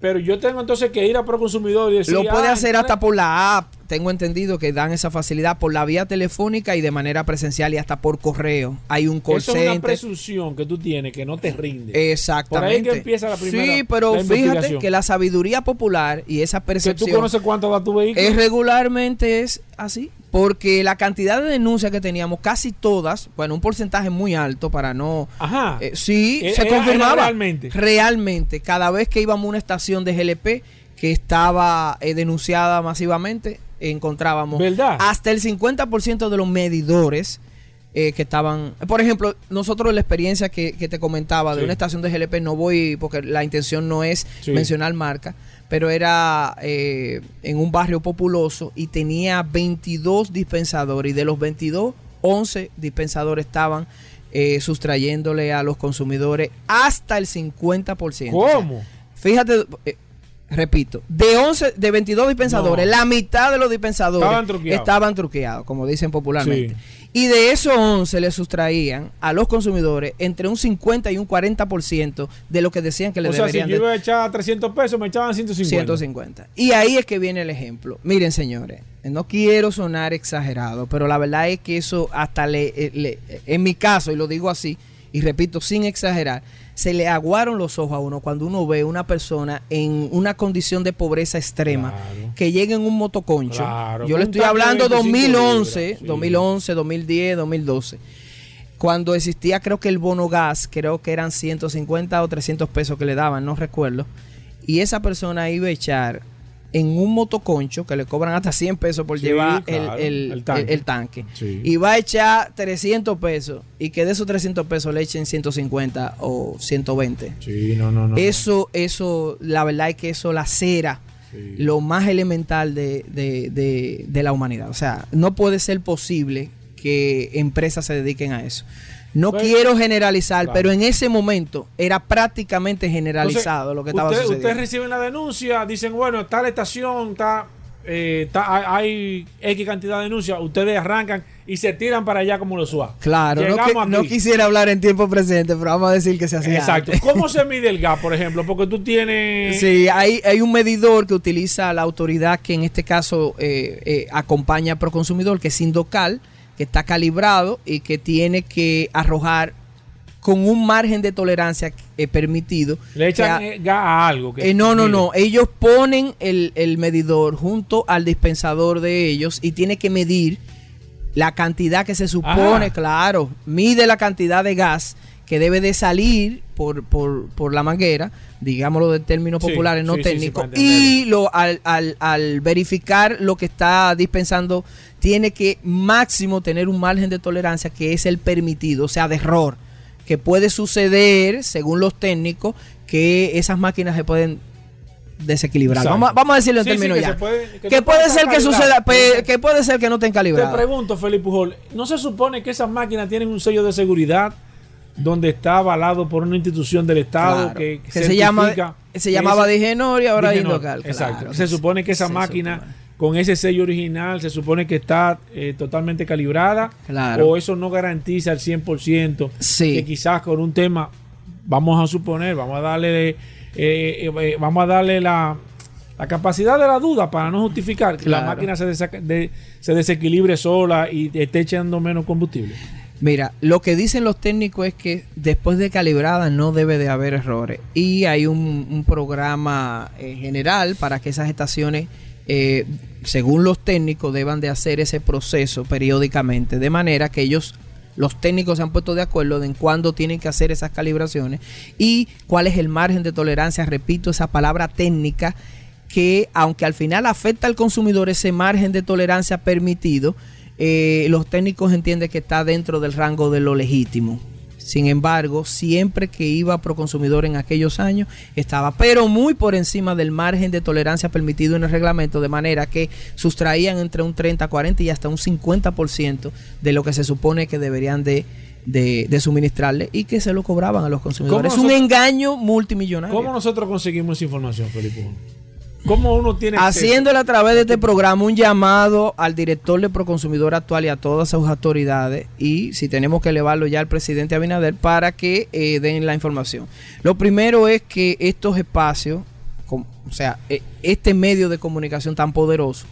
S3: Pero yo tengo entonces que ir a Proconsumidor y decir...
S7: Lo puede
S3: "Ah,
S7: hacer hasta por la app. Tengo entendido que dan esa facilidad por la vía telefónica y de manera presencial y hasta por correo. Hay un call
S3: Eso es una presunción que tú tienes que no te rinde.
S7: Exactamente.
S3: Por ahí que empieza la primera
S7: Sí, pero fíjate que la sabiduría popular y esa
S3: que tú
S7: percepción
S3: conoces cuánto da tu vehículo.
S7: es regularmente es así. Porque la cantidad de denuncias que teníamos, casi todas, bueno, un porcentaje muy alto para no...
S3: Ajá.
S7: Eh, sí,
S3: Era-
S7: se confirmaba.
S3: realmente.
S7: Realmente, cada vez que íbamos a una estación de GLP que estaba eh, denunciada masivamente, encontrábamos
S3: ¿Verdad?
S7: hasta el 50% de los medidores eh, que estaban... Por ejemplo, nosotros la experiencia que, que te comentaba de
S3: Sí.
S7: una estación de GLP, no voy porque la intención no es
S3: Sí.
S7: mencionar marca, pero era eh, en un barrio populoso y tenía 22 dispensadores y de los 22, 11 dispensadores estaban eh, sustrayéndole a los consumidores hasta el 50%. O sea,
S3: ¿Cómo?
S7: Fíjate, repito, de 11, de 22 dispensadores,
S3: No.
S7: la mitad de los dispensadores
S3: Estaban truqueados.
S7: estaban truqueados, como dicen popularmente. Y de esos 11 le sustraían a los consumidores entre un 50 y un 40% de lo que decían que le
S3: o sea, si
S7: deberían
S3: yo iba a echar 300 pesos, me echaban 150.
S7: 150. Y ahí es que viene el ejemplo. Miren, señores, no quiero sonar exagerado, pero la verdad es que eso hasta le, eh, le- en mi caso, y lo digo así, y repito, sin exagerar, se le aguaron los ojos a uno cuando uno ve una persona en una condición de pobreza extrema
S3: Claro.
S7: que llega en un motoconcho.
S3: Claro,
S7: Yo le estoy hablando
S3: 25
S7: 2011,
S3: libras, sí.
S7: 2011, 2010, 2012 cuando existía creo que el bono gas, creo que eran 150 o 300 pesos que le daban, no recuerdo, y esa persona iba a echar en un motoconcho que le cobran hasta 100 pesos por
S3: Sí,
S7: llevar
S3: claro,
S7: el, el-
S3: el tanque.
S7: el- el tanque.
S3: Sí.
S7: Y va a echar 300 pesos y que de esos 300 pesos le echen 150 o 120.
S3: Sí, no, no, no.
S7: Eso, eso, la verdad es que eso lacera
S3: Sí.
S7: lo más elemental de, de- de- de la humanidad. O sea, no puede ser posible que empresas se dediquen a eso. No
S3: Pues,
S7: quiero generalizar,
S3: claro.
S7: pero en ese momento era prácticamente generalizado
S3: Entonces,
S7: lo que estaba
S3: usted-
S7: sucediendo.
S3: Ustedes reciben la denuncia, dicen, bueno, tal estación, está, eh, está- hay hay X cantidad de denuncias, ustedes arrancan y se tiran para allá como los SWAT.
S7: Claro, no, que- quisiera hablar en tiempo presente, pero vamos a decir que se hacía.
S3: Exacto.
S7: antes.
S3: ¿Cómo se mide el gas, por ejemplo? Porque tú tienes...
S7: Sí, hay, hay un medidor que utiliza la autoridad que en este caso eh, eh, acompaña a Proconsumidor, que es Indocal, que está calibrado y que tiene que arrojar con un margen de tolerancia eh, permitido.
S3: Le echan
S7: a-
S3: eh, gas a algo. que-
S7: eh, no, no, no. Ellos ponen el, el medidor junto al dispensador de ellos y tiene que medir la cantidad que se supone,
S3: Ajá.
S7: claro. Mide la cantidad de gas que debe de salir por, por, por la manguera, digámoslo de términos
S3: Sí,
S7: populares, no
S3: sí,
S7: técnicos. y lo, al, al, al verificar lo que está dispensando, tiene que máximo tener un margen de tolerancia que es el permitido, o sea, de error que puede suceder, según los técnicos, que esas máquinas se pueden desequilibrar. Vamos, a- vamos a decirlo en términos ya.
S3: puede- que
S7: que
S3: no
S7: puede ser que suceda, pe- que puede ser que no estén
S3: Te
S7: calibradas.
S3: pregunto, Felipe Pujol, ¿no se supone que esas máquinas tienen un sello de seguridad donde está avalado por una institución del Estado
S7: Claro.
S3: que,
S7: Que se llama se llamaba Digenor y ahora
S3: Digenor,
S7: Indocal.
S3: Exacto.
S7: claro.
S3: Se supone que esa máquina
S7: supone.
S3: con ese sello original se supone que está eh, totalmente calibrada
S7: Claro.
S3: o eso no garantiza al 100%
S7: Sí.
S3: que quizás con un tema vamos a suponer, vamos a darle eh, eh, eh, vamos a darle la, la capacidad de la duda para no justificar que la máquina se, de- se desequilibre sola y esté echando menos combustible.
S7: Mira, lo que dicen los técnicos es que después de calibrada no debe de haber errores. Y hay un, programa eh, general para que esas estaciones, eh, según los técnicos, deban de hacer ese proceso periódicamente. De manera que ellos, los técnicos se han puesto de acuerdo en cuándo tienen que hacer esas calibraciones y cuál es el margen de tolerancia. Repito, esa palabra técnica que aunque al final afecta al consumidor ese margen de tolerancia permitido, eh, los técnicos entienden que está dentro del rango de lo legítimo. Sin embargo, siempre que iba Proconsumidor en aquellos años, estaba, pero muy por encima del margen de tolerancia permitido en el reglamento, de manera que sustraían entre un 30, 40 y hasta un 50% de lo que se supone que deberían de, de, de suministrarle y que se lo cobraban a los consumidores. Es
S3: ¿Cómo
S7: un engaño multimillonario.
S3: ¿Cómo nosotros conseguimos esa información, Felipe? ¿Cómo?
S7: Haciéndole a través de este programa un llamado al director de Proconsumidor actual y a todas sus autoridades y si tenemos que elevarlo ya al presidente Abinader para que eh, den la información. Lo primero es que estos espacios, o sea, eh, este medio de comunicación tan poderoso,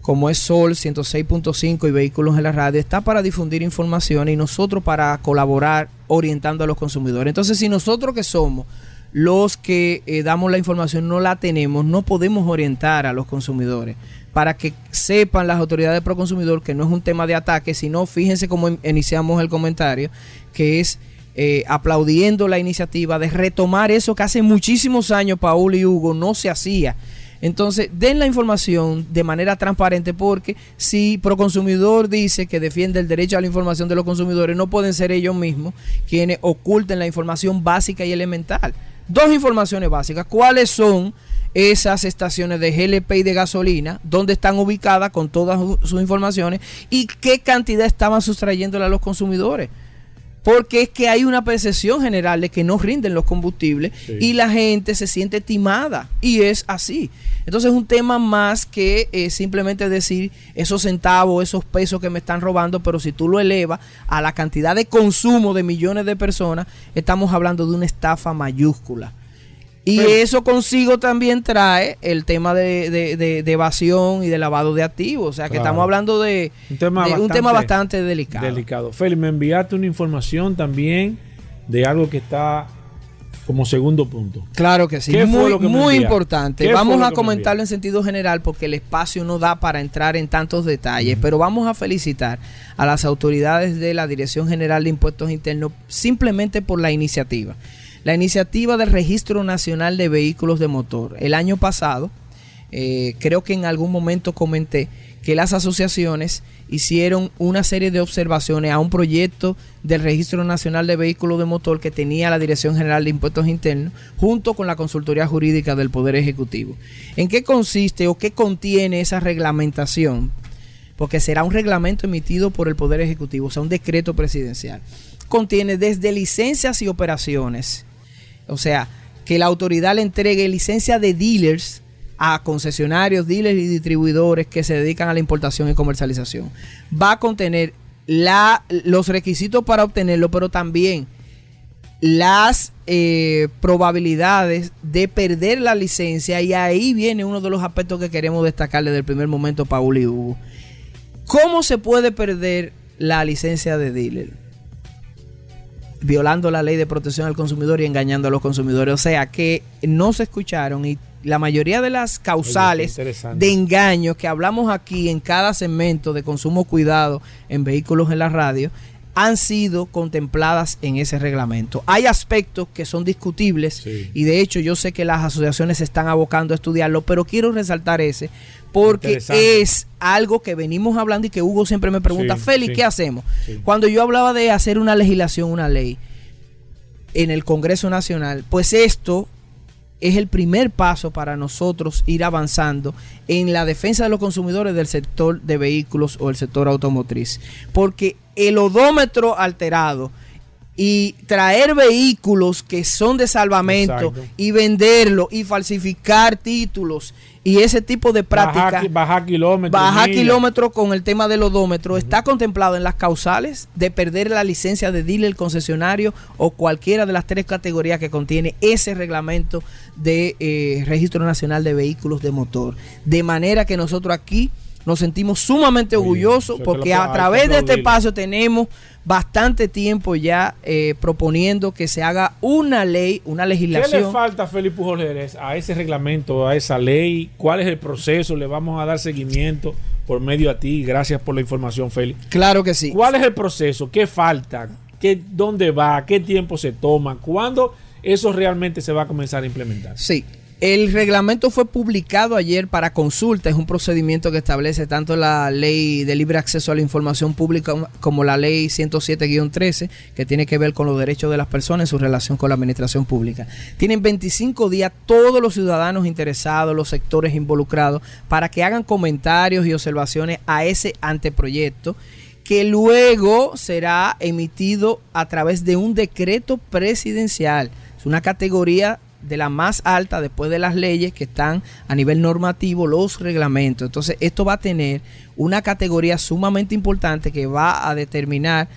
S7: como es Sol 106.5 y Vehículos en la Radio, está para difundir información y nosotros para colaborar orientando a los consumidores. Entonces, si nosotros que somos los que eh, damos la información no la tenemos, no podemos orientar a los consumidores para que sepan las autoridades pro consumidor que no es un tema de ataque, sino fíjense cómo in- iniciamos el comentario, que es eh, aplaudiendo la iniciativa de retomar eso que hace muchísimos años Paul y Hugo no se hacía. Entonces, den la información de manera transparente porque si Proconsumidor dice que defiende el derecho a la información de los consumidores, no pueden ser ellos mismos quienes oculten la información básica y elemental. Dos informaciones básicas. ¿Cuáles son esas estaciones de GLP y de gasolina? ¿Dónde están ubicadas con todas su- sus informaciones? ¿Y qué cantidad estaban sustrayéndole a los consumidores? Porque es que hay una percepción general de que no rinden los combustibles y la gente se siente timada. Y es así. Entonces es un tema más que eh, simplemente decir esos centavos, esos pesos que me están robando, pero si tú lo elevas a la cantidad de consumo de millones de personas, estamos hablando de una estafa mayúscula. Y
S3: Pero-
S7: eso consigo también trae el tema de, de- de- de evasión y de lavado de activos. O sea que
S3: Claro.
S7: estamos hablando de
S3: Un tema, bastante,
S7: un tema bastante delicado.
S3: delicado. Félix, me enviaste una información también de algo que está como segundo punto.
S7: Claro que sí,
S3: ¿Qué fue
S7: muy,
S3: lo que
S7: muy importante.
S3: ¿Qué fue
S7: Vamos a comentarlo en sentido general porque el espacio no da para entrar en tantos detalles, pero vamos a felicitar a las autoridades de la Dirección General de Impuestos Internos simplemente por la iniciativa. La iniciativa del Registro Nacional de Vehículos de Motor. El año pasado, eh, creo que en algún momento comenté que las asociaciones hicieron una serie de observaciones a un proyecto del Registro Nacional de Vehículos de Motor que tenía la Dirección General de Impuestos Internos junto con la Consultoría Jurídica del Poder Ejecutivo. ¿En qué consiste o qué contiene esa reglamentación? Porque será un reglamento emitido por el Poder Ejecutivo, o sea, un decreto presidencial. Contiene desde licencias y operaciones, o sea, que la autoridad le entregue licencia de dealers a concesionarios, dealers y distribuidores que se dedican a la importación y comercialización. Va a contener los requisitos para obtenerlo, pero también las eh, probabilidades de perder la licencia y ahí viene uno de los aspectos que queremos destacar desde el primer momento, Paul y Hugo. ¿Cómo se puede perder la licencia de dealer? Violando la ley de protección al consumidor y engañando a los consumidores. O sea que no se escucharon y la mayoría de las causales
S3: Oye,
S7: de engaños que hablamos aquí en cada segmento de consumo cuidado en vehículos en la radio han sido contempladas en ese reglamento. Hay aspectos que son discutibles
S3: Sí.
S7: y de hecho yo sé que las asociaciones se están abocando a estudiarlo, pero quiero resaltar ese porque es algo que venimos hablando y que Hugo siempre me pregunta,
S3: Sí,
S7: Félix,
S3: sí.
S7: ¿qué hacemos?
S3: Sí.
S7: Cuando yo hablaba de hacer una legislación, una ley en el Congreso Nacional, pues esto es el primer paso para nosotros ir avanzando en la defensa de los consumidores del sector de vehículos o el sector automotriz. Porque el odómetro alterado y traer vehículos que son de salvamento
S3: Exacto.
S7: y venderlo y falsificar títulos y ese tipo de prácticas
S3: Bajar, bajar kilómetros.
S7: Bajar kilómetros con el tema del odómetro está contemplado en las causales de perder la licencia de dealer, concesionario o cualquiera de las tres categorías que contiene ese reglamento de eh, Registro Nacional de Vehículos de Motor. De manera que nosotros aquí nos sentimos sumamente orgullosos porque a través de este espacio tenemos bastante tiempo ya eh, proponiendo que se haga una ley, una
S3: ¿Qué le
S7: legislación.
S3: falta, Felipe Pujol Jerez, a ese reglamento, a esa ley? ¿Cuál es el proceso? ¿Le vamos a dar seguimiento por medio a ti? Gracias por la información, Félix.
S7: Claro que sí.
S3: ¿Cuál es el proceso? ¿Qué falta? ¿Qué, ¿Dónde va? ¿Qué tiempo se toma? ¿Cuándo eso realmente se va a comenzar a implementar?
S7: Sí. El reglamento fue publicado ayer para consulta. Es un procedimiento que establece tanto la ley de libre acceso a la información pública como la ley 107-13, que tiene que ver con los derechos de las personas en su relación con la administración pública. Tienen 25 días todos los ciudadanos interesados, los sectores involucrados, para que hagan comentarios y observaciones a ese anteproyecto que luego será emitido a través de un decreto presidencial. Es una categoría de la más alta después de las leyes que están a nivel normativo, los reglamentos. Entonces, esto va a tener una categoría sumamente importante que va a determinar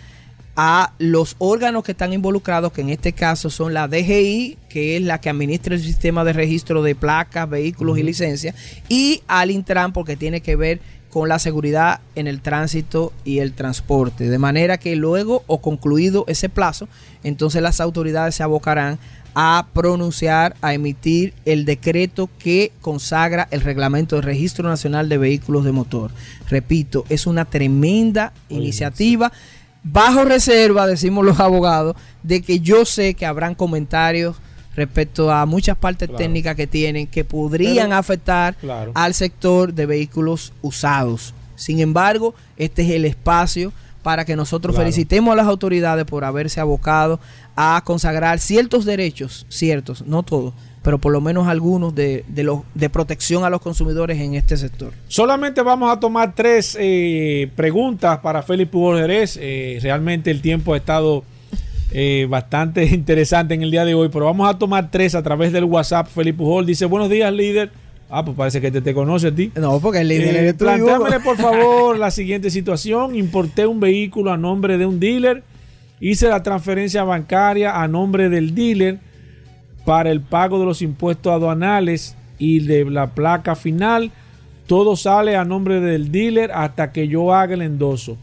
S7: a los órganos que están involucrados, que en este caso son la DGI, que es la que administra el sistema de registro de placas, vehículos y licencias, y al Intran, porque tiene que ver con la seguridad en el tránsito y el transporte. De manera que luego o concluido ese plazo, entonces las autoridades se abocarán a pronunciar, a emitir el decreto que consagra el reglamento del Registro Nacional de Vehículos de Motor. Repito, es una tremenda iniciativa. Bajo reserva, decimos los abogados, de que yo sé que habrán comentarios respecto a muchas partes
S3: Claro.
S7: técnicas que tienen que podrían
S3: Pero-
S7: afectar
S3: Claro.
S7: al sector de vehículos usados. Sin embargo, este es el espacio para que nosotros
S3: Claro.
S7: felicitemos a las autoridades por haberse abocado a consagrar ciertos derechos, ciertos, no todos, pero por lo menos algunos de, de, los- de protección a los consumidores en este sector.
S3: Solamente vamos a tomar tres eh, preguntas para Félix Pujol. Eh, realmente el tiempo ha estado eh, bastante interesante en el día de hoy, pero vamos a tomar tres a través del WhatsApp. Félix Pujol dice, buenos días, líder. Ah, pues parece que te, te conoce a ti.
S7: No, porque el líder
S3: Eh,
S7: eres tú,
S3: plantéamele, por favor, la siguiente situación. Importé un vehículo a nombre de un dealer. Hice la transferencia bancaria a nombre del dealer para el pago de los impuestos aduanales y de la placa final. Todo sale a nombre del dealer hasta que yo haga el endoso.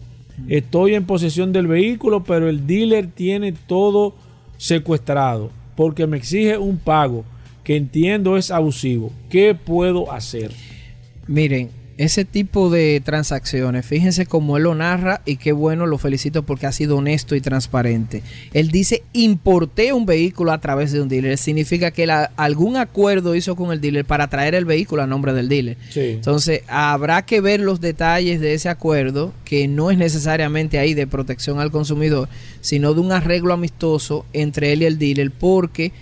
S3: Estoy en posesión del vehículo, pero el dealer tiene todo secuestrado porque me exige un pago que entiendo es abusivo. ¿Qué puedo hacer?
S7: Miren, ese tipo de transacciones, fíjense cómo él lo narra y qué bueno, lo felicito porque ha sido honesto y transparente. Él dice, importé un vehículo a través de un dealer. Significa que la- algún acuerdo hizo con el dealer para traer el vehículo a nombre del dealer.
S3: Sí.
S7: Entonces, habrá que ver los detalles de ese acuerdo, que no es necesariamente ahí de protección al consumidor, sino de un arreglo amistoso entre él y el dealer, porque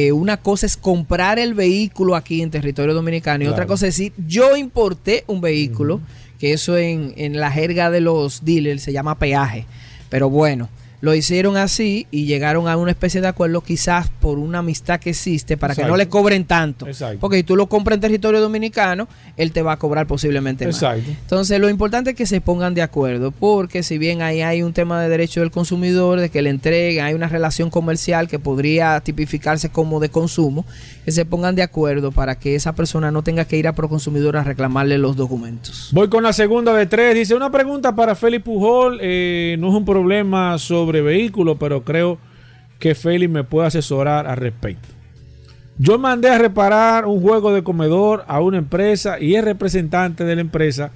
S7: eh, una cosa es comprar el vehículo aquí en territorio dominicano y otra cosa es decir, yo importé un vehículo, que eso en, en la jerga de los dealers se llama peaje. Pero bueno, lo hicieron así y llegaron a una especie de acuerdo quizás por una amistad que existe para que no le cobren tanto.
S3: Exacto.
S7: Porque si tú lo compras en territorio dominicano, él te va a cobrar posiblemente más.
S3: Exacto.
S7: Entonces, lo importante es que se pongan de acuerdo, porque si bien ahí hay un tema de derecho del consumidor, de que le entreguen, hay una relación comercial que podría tipificarse como de consumo, que se pongan de acuerdo para que esa persona no tenga que ir a Proconsumidor a reclamarle los documentos.
S3: Voy con la segunda de tres. Dice una pregunta para Félix Pujol. eh, no es un problema sobre vehículos, pero creo que Félix me puede asesorar al respecto. Yo mandé a reparar un juego de comedor a una empresa y el representante de la empresa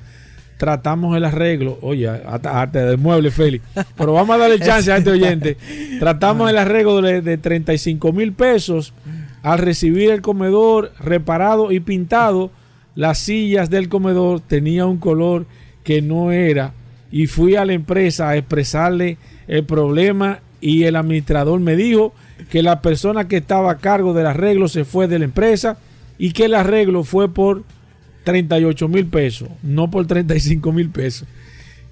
S3: tratamos el arreglo. Oye, hasta, hasta de mueble, Félix. Pero vamos a darle chance a este oyente. Tratamos el arreglo de, de 35 mil pesos al recibir el comedor reparado y pintado. Las sillas del comedor tenían un color que no era. Y fui a la empresa a expresarle el problema y el administrador me dijo que la persona que estaba a cargo del arreglo se fue de la empresa y que el arreglo fue por 38 mil pesos, no por 35 mil pesos,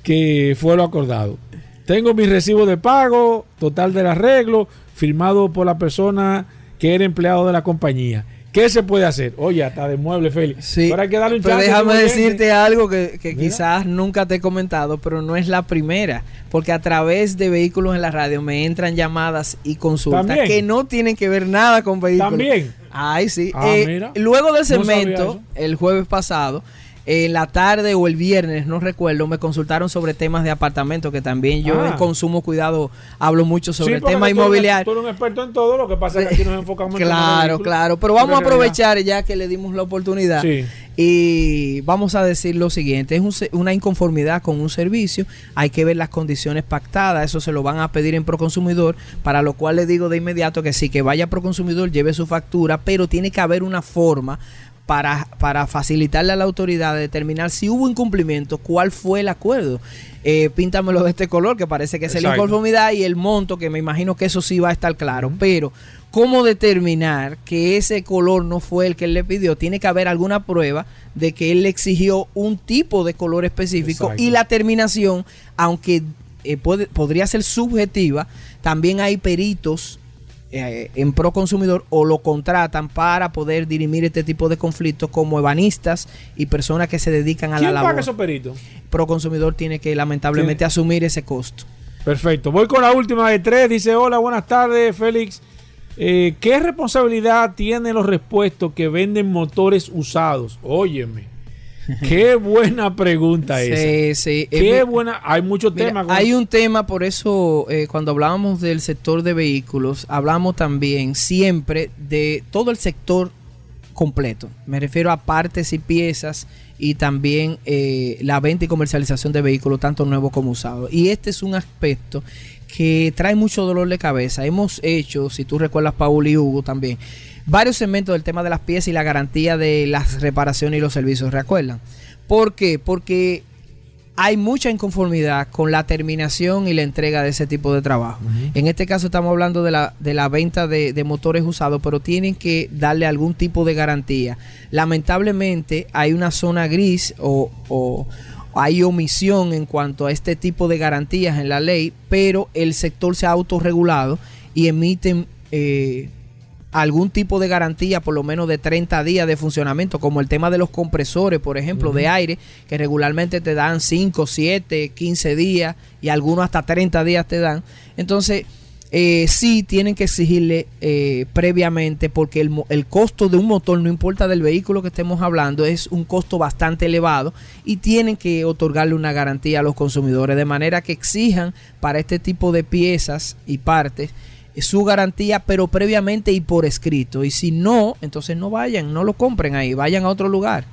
S3: que fue lo acordado. Tengo mi recibo de pago total del arreglo, firmado por la persona que era empleado de la compañía. ¿Qué se puede hacer? Oye, hasta de mueble, Félix.
S7: Sí,
S3: Pero hay que darle un
S7: pero déjame decirte algo que, quizás nunca te he comentado, pero no es la primera, porque a través de vehículos en la radio me entran llamadas y consultas
S3: También.
S7: que no tienen que ver nada con vehículos.
S3: También.
S7: Ay, sí.
S3: Ah,
S7: Eh. Luego del segmento, el jueves pasado, en la tarde o el viernes, no recuerdo, me consultaron sobre temas de apartamento, que también yo
S3: Ah.
S7: en Consumo Cuidado hablo mucho sobre
S3: Sí,
S7: el tema
S3: tú eres-
S7: inmobiliario.
S3: Tú eres un experto en todo, lo que pasa es que aquí nos enfocamos en
S7: Claro,
S3: vehículos.
S7: claro, pero vamos a
S3: en
S7: aprovechar ya que le dimos la oportunidad
S3: Sí.
S7: y vamos a decir lo siguiente, es un una inconformidad con un servicio, hay que ver las condiciones pactadas, eso se lo van a pedir en Proconsumidor, para lo cual le digo de inmediato que sí, que vaya a Proconsumidor, lleve su factura, pero tiene que haber una forma para, para facilitarle a la autoridad de determinar si hubo incumplimiento, cuál fue el acuerdo. Eh, píntamelo de este color, que parece que es la
S3: Exacto.
S7: inconformidad, y el monto, que me imagino que eso sí va a estar claro. Pero, ¿cómo determinar que ese color no fue el que él le pidió? Tiene que haber alguna prueba de que él le exigió un tipo de color específico
S3: Exacto.
S7: y la terminación, aunque eh, puede, podría ser subjetiva, también hay peritos eh, en pro consumidor o lo contratan para poder dirimir este tipo de conflictos como ebanistas y personas que se dedican a
S3: ¿Quién
S7: la labor.
S3: paga esos peritos?
S7: Pro consumidor tiene que lamentablemente
S3: Tiene-
S7: asumir ese costo.
S3: Perfecto. Voy con la última de tres. Dice, hola, buenas tardes, Félix. Eh, ¿Qué responsabilidad tienen los repuestos que venden motores usados? Óyeme. Qué buena pregunta esa.
S7: Sí, sí.
S3: Qué
S7: Eh,
S3: buena. Hay muchos temas. con-
S7: hay un tema, por eso eh, cuando hablábamos del sector de vehículos, hablamos también siempre de todo el sector completo. Me refiero a partes y piezas y también eh, la venta y comercialización de vehículos, tanto nuevos como usados. Y este es un aspecto que trae mucho dolor de cabeza. Hemos hecho, si tú recuerdas, Paul y Hugo también, varios segmentos del tema de las piezas y la garantía de las reparaciones y los servicios. ¿Recuerdan? ¿Por qué? Porque hay mucha inconformidad con la terminación y la entrega de ese tipo de trabajo. En este caso estamos hablando de la, de la venta de, de motores usados, pero tienen que darle algún tipo de garantía. Lamentablemente hay una zona gris o, o hay omisión en cuanto a este tipo de garantías en la ley, pero el sector se ha autorregulado y emiten... eh, algún tipo de garantía, por lo menos de 30 días de funcionamiento, como el tema de los compresores, por ejemplo, de aire, que regularmente te dan 5, 7, 15 días y algunos hasta 30 días te dan. Entonces, eh, sí tienen que exigirle eh, previamente porque el, el costo de un motor, no importa del vehículo que estemos hablando, es un costo bastante elevado y tienen que otorgarle una garantía a los consumidores de manera que exijan para este tipo de piezas y partes su garantía, pero previamente y por escrito. Y si no, entonces no vayan, no lo compren ahí, vayan a otro lugar.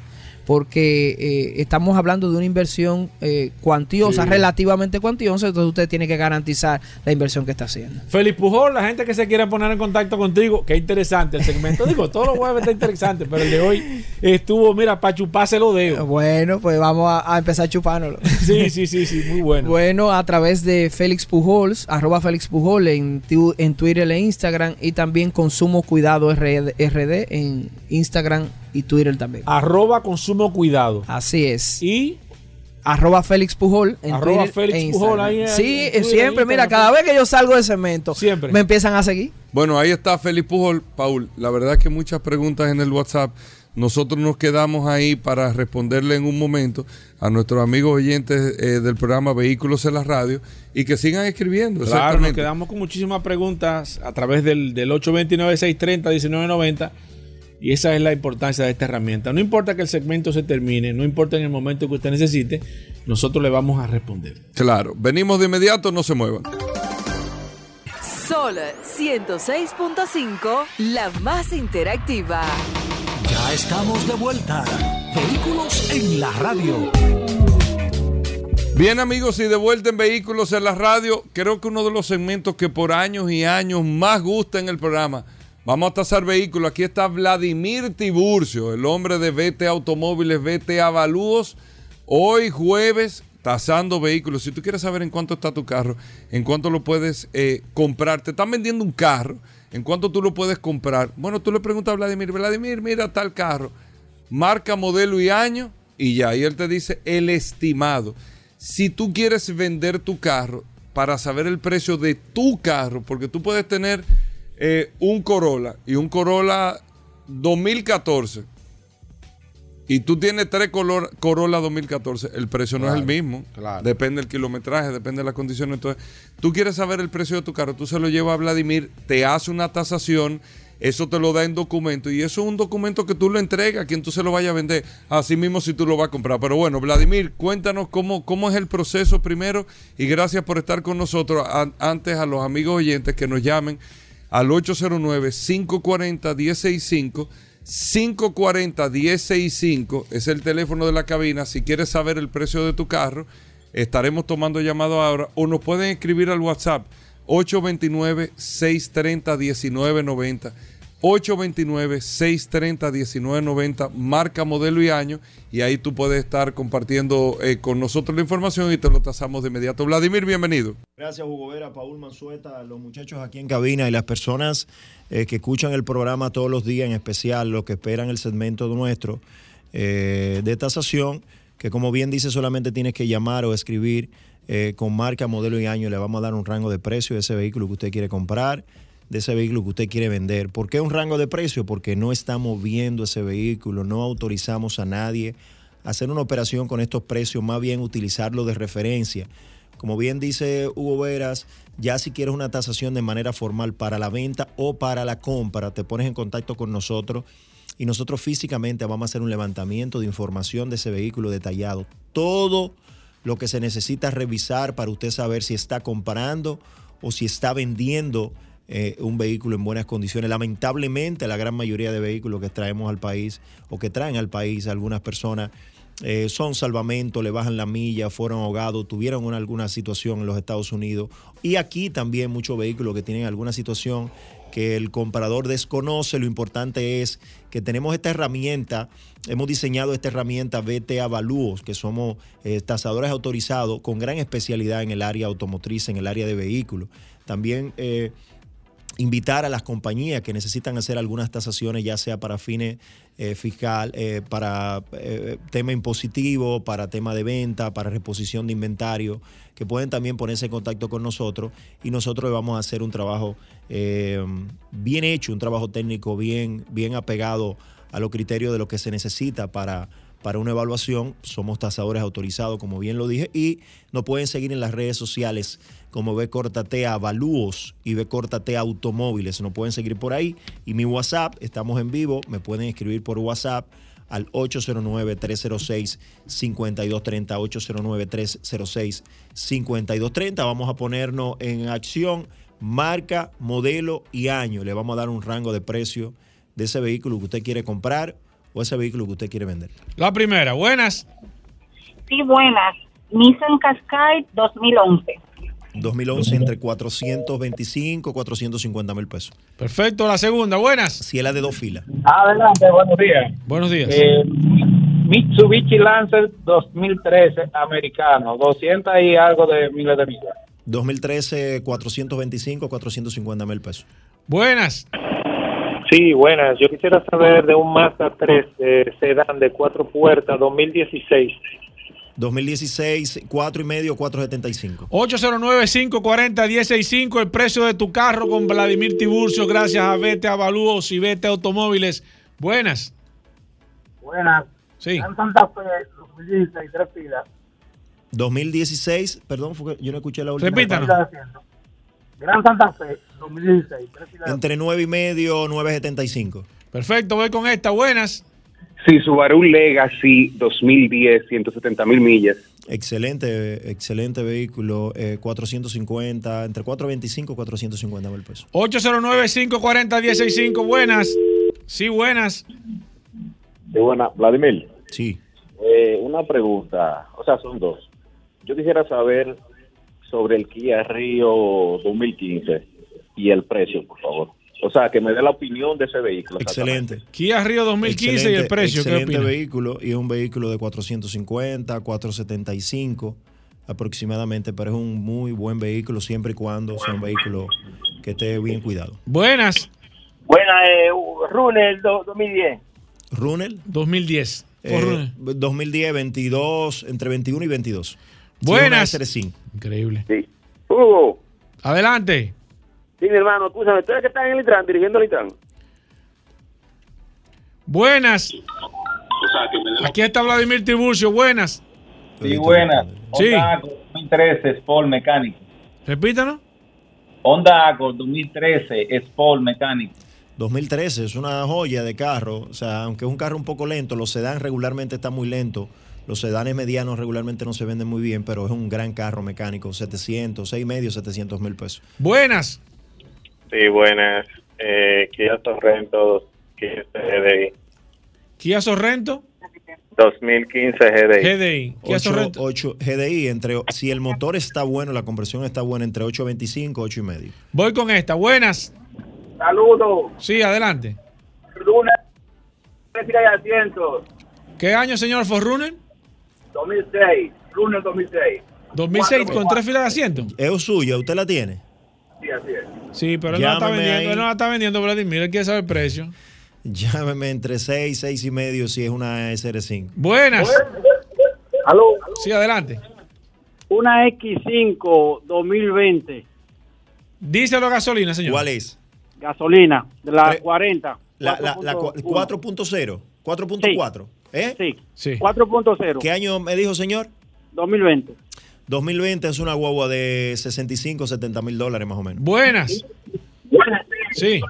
S7: Porque eh, estamos hablando de una inversión eh, cuantiosa,
S3: Sí.
S7: relativamente cuantiosa, entonces usted tiene que garantizar la inversión que está haciendo.
S3: Félix Pujol, la gente que se quiera poner en contacto contigo, qué interesante el segmento. Digo, todos los jueves está interesante, pero el de hoy estuvo, mira, para chuparse los dedos.
S7: Bueno, pues vamos a, a empezar chupándolo.
S3: Sí, sí, sí, sí, muy bueno.
S7: Bueno, a través de Félix Pujols, arroba Félix Pujol en, tu- en Twitter e Instagram y también Consumo Cuidado RD, RD en Instagram y Twitter también.
S3: Arroba consumo cuidado.
S7: Así es.
S3: Y
S7: Arroba Félix Pujol en
S3: Arroba
S7: Twitter
S3: Félix
S7: e Instagram.
S3: Pujol ahí en-
S7: Sí,
S3: Twitter,
S7: siempre, mira, cada vez que yo salgo de cemento,
S3: Siempre.
S7: me empiezan a seguir.
S2: Bueno, ahí está Félix Pujol. Paul, la verdad es que muchas preguntas en el WhatsApp. Nosotros nos quedamos ahí para responderle en un momento a nuestros amigos oyentes eh, del programa Vehículos en la Radio y que sigan escribiendo.
S3: Claro, nos quedamos con muchísimas preguntas a través del, del 829-630-1990 y esa es la importancia de esta herramienta. No importa que el segmento se termine, no importa en el momento que usted necesite, nosotros le vamos a responder.
S2: Claro, venimos de inmediato, no se muevan.
S8: Sol 106.5, la más interactiva.
S1: Ya estamos de vuelta. Vehículos en la radio.
S2: Bien amigos y de vuelta en Vehículos en la Radio, creo que uno de los segmentos que por años y años más gusta en el programa. Vamos a tasar vehículos. Aquí está Vladimir Tiburcio, el hombre de VT Automóviles, VT Avalúos. Hoy jueves, tasando vehículos. Si tú quieres saber en cuánto está tu carro, en cuánto lo puedes eh, comprar, te están vendiendo un carro, en cuánto tú lo puedes comprar. Bueno, tú le preguntas a Vladimir, Vladimir, mira tal carro, marca, modelo y año, y ya, y él te dice el estimado. Si tú quieres vender tu carro para saber el precio de tu carro, porque tú puedes tener eh, un Corolla y un Corolla 2014 y tú tienes tres color, Corolla 2014, el precio no es el mismo.
S3: claro.
S2: Depende del kilometraje, depende de las condiciones. Entonces, tú quieres saber el precio de tu carro, tú se lo llevas a Vladimir, te hace una tasación, eso te lo da en documento y eso es un documento que tú lo entregas a quien tú se lo vayas a vender, así mismo si tú lo vas a comprar. Pero bueno, Vladimir, cuéntanos cómo, cómo es el proceso primero y gracias por estar con nosotros. An- antes a los amigos oyentes que nos llamen al 809-540-165. 540-165 es el teléfono de la cabina. Si quieres saber el precio de tu carro, estaremos tomando llamado ahora o nos pueden escribir al WhatsApp 829-630-1990. 829-630-1990, marca, modelo y año, y ahí tú puedes estar compartiendo eh, con nosotros la información y te lo tasamos de inmediato. Vladimir, bienvenido.
S9: Gracias, Hugo Vera, Paul Mansueta, los muchachos aquí en cabina y las personas eh, que escuchan el programa todos los días, en especial los que esperan el segmento nuestro eh, de tasación, que como bien dice, solamente tienes que llamar o escribir con marca, modelo y año. Le vamos a dar un rango de precio de ese vehículo que usted quiere comprar, de ese vehículo que usted quiere vender. ¿Por qué un rango de precio? Porque no estamos viendo ese vehículo, no autorizamos a nadie a hacer una operación con estos precios, más bien utilizarlo de referencia. Como bien dice Hugo Veras, ya si quieres una tasación de manera formal para la venta o para la compra, te pones en contacto con nosotros y nosotros físicamente vamos a hacer un levantamiento de información de ese vehículo detallado. Todo lo que se necesita revisar para usted saber si está comprando o si está vendiendo eh, un vehículo en buenas condiciones. Lamentablemente, la gran mayoría de vehículos que traemos al país o que traen al país algunas personas eh, son salvamentos, le bajan la milla, fueron ahogados, tuvieron una- alguna situación en los Estados Unidos. Y aquí también muchos vehículos que tienen alguna situación que el comprador desconoce. Lo importante es que tenemos esta herramienta, hemos diseñado esta herramienta BT Avalúos, que somos eh, tasadores autorizados con gran especialidad en el área automotriz, en el área de vehículos. También invitar a las compañías que necesitan hacer algunas tasaciones, ya sea para fines eh, fiscal, eh, para eh, tema impositivo, para tema de venta, para reposición de inventario, que pueden también ponerse en contacto con nosotros y nosotros vamos a hacer un trabajo eh, bien hecho, un trabajo técnico bien, bien apegado a los criterios de lo que se necesita para, para una evaluación. Somos tasadores autorizados, como bien lo dije, y nos pueden seguir en las redes sociales como B Cortate Avalúos y B Cortate Automóviles. Nos pueden seguir por ahí. Y mi WhatsApp, estamos en vivo, me pueden escribir por WhatsApp al 809-306-5230, 809-306-5230. Vamos a ponernos en acción marca, modelo y año. Le vamos a dar un rango de precio de ese vehículo que usted quiere comprar o ese vehículo que usted quiere vender.
S3: La primera, buenas.
S10: Sí, buenas. Nissan Qashqai 2011.
S9: 2011 entre 425 450 mil pesos.
S3: Perfecto, la segunda, buenas.
S9: Si es la de dos filas.
S11: Adelante, buenos días.
S3: Buenos días.
S11: Eh, Mitsubishi Lancer 2013 americano, 200 y algo de miles de millas.
S9: 2013 425 450 mil pesos.
S3: Buenas.
S12: Sí, buenas. Yo quisiera saber de un Mazda 3 eh, sedán de cuatro puertas 2016.
S9: 2016 4 y medio 475.
S3: 809-540-165, el precio de tu carro con Vladimir Tiburcio, gracias a Vete Avalúos y Vete Automóviles. Buenas.
S11: Buenas.
S3: Sí.
S11: Gran Santa Fe 2016, tres filas.
S9: 2016, perdón, yo no escuché la última.
S3: Repítanos.
S11: Gran Santa Fe 2016, tres filas.
S9: Entre 9 y medio 975.
S3: Perfecto, voy con esta. Buenas.
S13: Sí, Subaru Legacy 2010, 170 mil millas.
S9: Excelente, excelente vehículo. eh, 450, entre 425 y 450 mil pesos.
S3: 809-540-165, buenas. Sí, buenas.
S14: Sí, buena. Vladimir.
S9: Sí.
S14: Eh, una pregunta, o sea, son dos. Yo quisiera saber sobre el Kia Río 2015 y el precio, por favor. O sea, que me dé la opinión de ese vehículo.
S9: Excelente.
S3: Kia Río 2015 y el precio, ¿qué
S9: Excelente
S3: opina?
S9: vehículo y es un vehículo de 450, 475 aproximadamente, pero es un muy buen vehículo siempre y cuando sea un vehículo que esté bien cuidado.
S3: Buenas.
S15: Buena, eh, Runner do- 2010.
S9: Runel.
S3: 2010.
S9: Eh, 2010, 22, entre 21 y 22.
S3: Buenas.
S9: Sí, una SR5.
S3: Increíble.
S15: Hugo,
S3: Adelante.
S15: Sí, mi hermano, escúchame, ¿tú eres que estás en el Intran, dirigiendo el Intran?
S3: Buenas. Aquí está Vladimir Tiburcio, buenas.
S16: Sí, buenas.
S3: Sí.
S16: Honda Accord 2013 Sport mecánico.
S3: Repítanos.
S16: Honda Accord 2013 Sport mecánico.
S9: 2013 es una joya de carro. O sea, aunque es un carro un poco lento, los sedán regularmente están muy lentos. Los sedanes medianos regularmente no se venden muy bien, pero es un gran carro mecánico. 700, 6 y medio, 700 mil pesos.
S3: Buenas.
S14: Sí, buenas. Eh, Kia Sorrento, Kia GDI.
S3: Kia Sorrento.
S14: 2015 GDI.
S3: GDI. Kia
S9: 8,
S3: Sorrento.
S9: 8 GDI, entre, si el motor está bueno, la conversión está buena, entre 825 8 y medio.
S3: Voy con esta. Buenas.
S11: Saludos.
S3: Sí, adelante.
S11: Filas de asientos.
S3: ¿Qué año, señor Forrunner?
S11: 2006. Runner 2006.
S3: 2006
S11: Cuatro
S3: con tres filas de asiento.
S9: ¿Es suya? ¿Usted la tiene?
S11: Sí, así es.
S3: Sí, pero él no la está vendiendo. Él no la está vendiendo, Vladimir. Él quiere saber el precio.
S9: Llámeme entre 6, 6 y medio si es una SR5.
S3: Buenas.
S11: Aló.
S3: Sí, adelante.
S15: Una X5 2020,
S3: Díselo gasolina, señor.
S9: ¿Cuál es?
S15: gasolina, de la
S9: Tre-
S15: 40.
S9: La, la, la cua- 4.0, 4.4. ¿Eh?
S15: Sí.
S3: Sí.
S15: 4.0.
S9: ¿Qué año me dijo, señor?
S15: 2020.
S9: 2020 es una guagua de 65, 70 mil dólares más o menos.
S3: Buenas. Sí.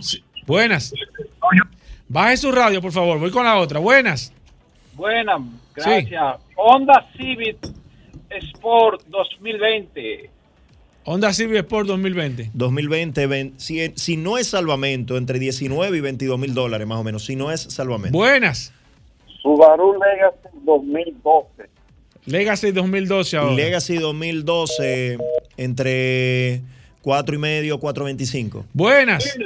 S3: Sí. Buenas. Baje su radio, por favor. Voy con la otra. Buenas.
S11: Buenas, gracias. Honda Civic Sport 2020.
S3: Honda Civic Sport 2020.
S9: 2020, ven- si, si no es salvamento, entre 19 y 22 mil dólares más o menos, si no es salvamento.
S3: Buenas.
S15: Subaru Legacy 2012.
S3: Legacy 2012 ahora.
S9: Legacy 2012, entre 4 y medio, 4.25.
S3: Buenas.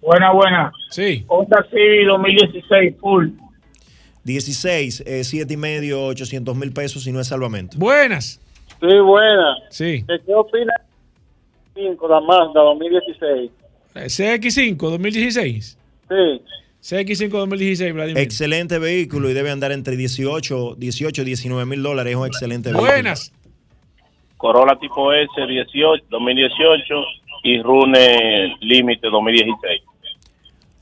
S11: Buena, buena.
S3: Sí.
S11: Honda Civic 2016 full.
S9: 16, eh, 7 y medio, 800 mil pesos si no es salvamento.
S3: Buenas.
S15: Sí, buena.
S3: Sí.
S15: ¿Qué, qué opina 5 la Mazda 2016?
S3: Eh, CX5 2016.
S15: Sí.
S3: CX5 2016, Vladimir.
S9: Excelente vehículo y debe andar entre 18, 18 y 19 mil dólares. Es un excelente vehículo.
S3: Buenas.
S17: Corolla tipo S 18, 2018 y Rune Límite 2016.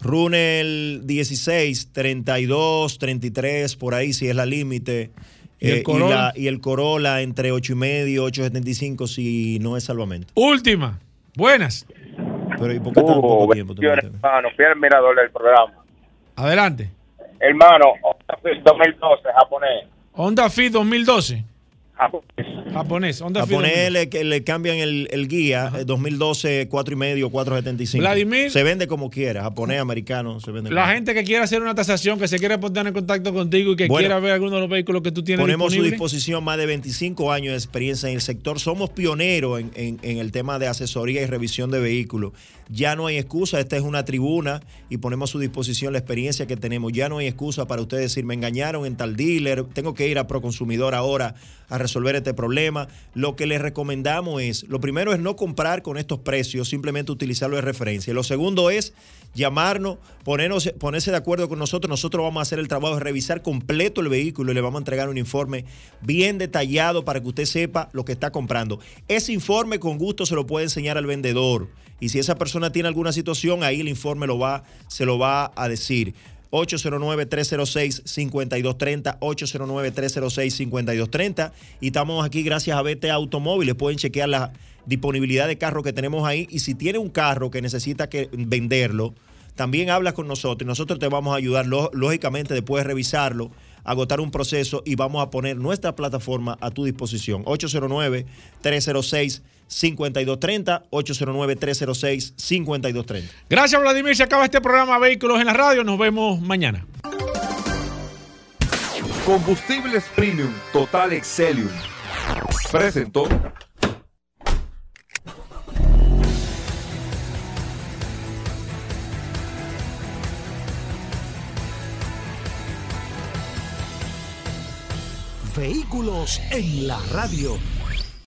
S9: Runel 16, 32, 33, por ahí si es la límite.
S3: ¿Y el
S9: Eh,
S3: Corolla?
S9: la- y el Corolla entre 8 y medio, 8.75 si no es salvamento.
S3: Última. Buenas.
S9: Pero ¿y por qué tan poco tiempo? tú
S15: hermano, fiel admirador del programa.
S3: Adelante.
S15: Hermano, Honda Fit 2012, japonés.
S3: Honda Fit 2012.
S15: Japonés.
S3: Japonés. Honda 2012.
S9: ponerle que le cambian el, el guía, eh, 2012, 4 y medio, 4.75.
S3: Vladimir.
S9: Se vende como quiera, japonés, americano, se vende
S3: La
S9: como
S3: gente que quiera hacer una tasación, que se quiera poner en contacto contigo y que
S9: Bueno.
S3: quiera ver algunos de los vehículos que tú tienes
S9: Ponemos a su disposición más de 25 años de experiencia en el sector. Somos pioneros en, en- en el tema de asesoría y revisión de vehículos. Ya no hay excusa, esta es una tribuna y ponemos a su disposición la experiencia que tenemos. Ya no hay excusa para usted decir, me engañaron en tal dealer, tengo que ir a Proconsumidor ahora a resolver este problema. Lo que les recomendamos es, lo primero es no comprar con estos precios, simplemente utilizarlo de referencia. Lo segundo es llamarnos, ponernos, ponerse de acuerdo con nosotros. Nosotros vamos a hacer el trabajo de revisar completo el vehículo y le vamos a entregar un informe bien detallado para que usted sepa lo que está comprando. Ese informe con gusto se lo puede enseñar al vendedor. Y si esa persona tiene alguna situación, ahí el informe lo va, se lo va a decir. 809-306-5230, 809-306-5230. Y estamos aquí gracias a BT Automóviles. Pueden chequear la disponibilidad de carro que tenemos ahí. Y si tiene un carro que necesita que venderlo, también habla con nosotros y nosotros te vamos a ayudar, lógicamente, después de revisarlo, agotar un proceso y vamos a poner nuestra plataforma a tu disposición. 809-306-5230, 809-306-5230.
S3: Gracias, Vladimir. Se acaba este programa Vehículos en la Radio. Nos vemos mañana.
S18: Combustibles Premium Total Excelium. Presentó.
S1: Vehículos en la radio.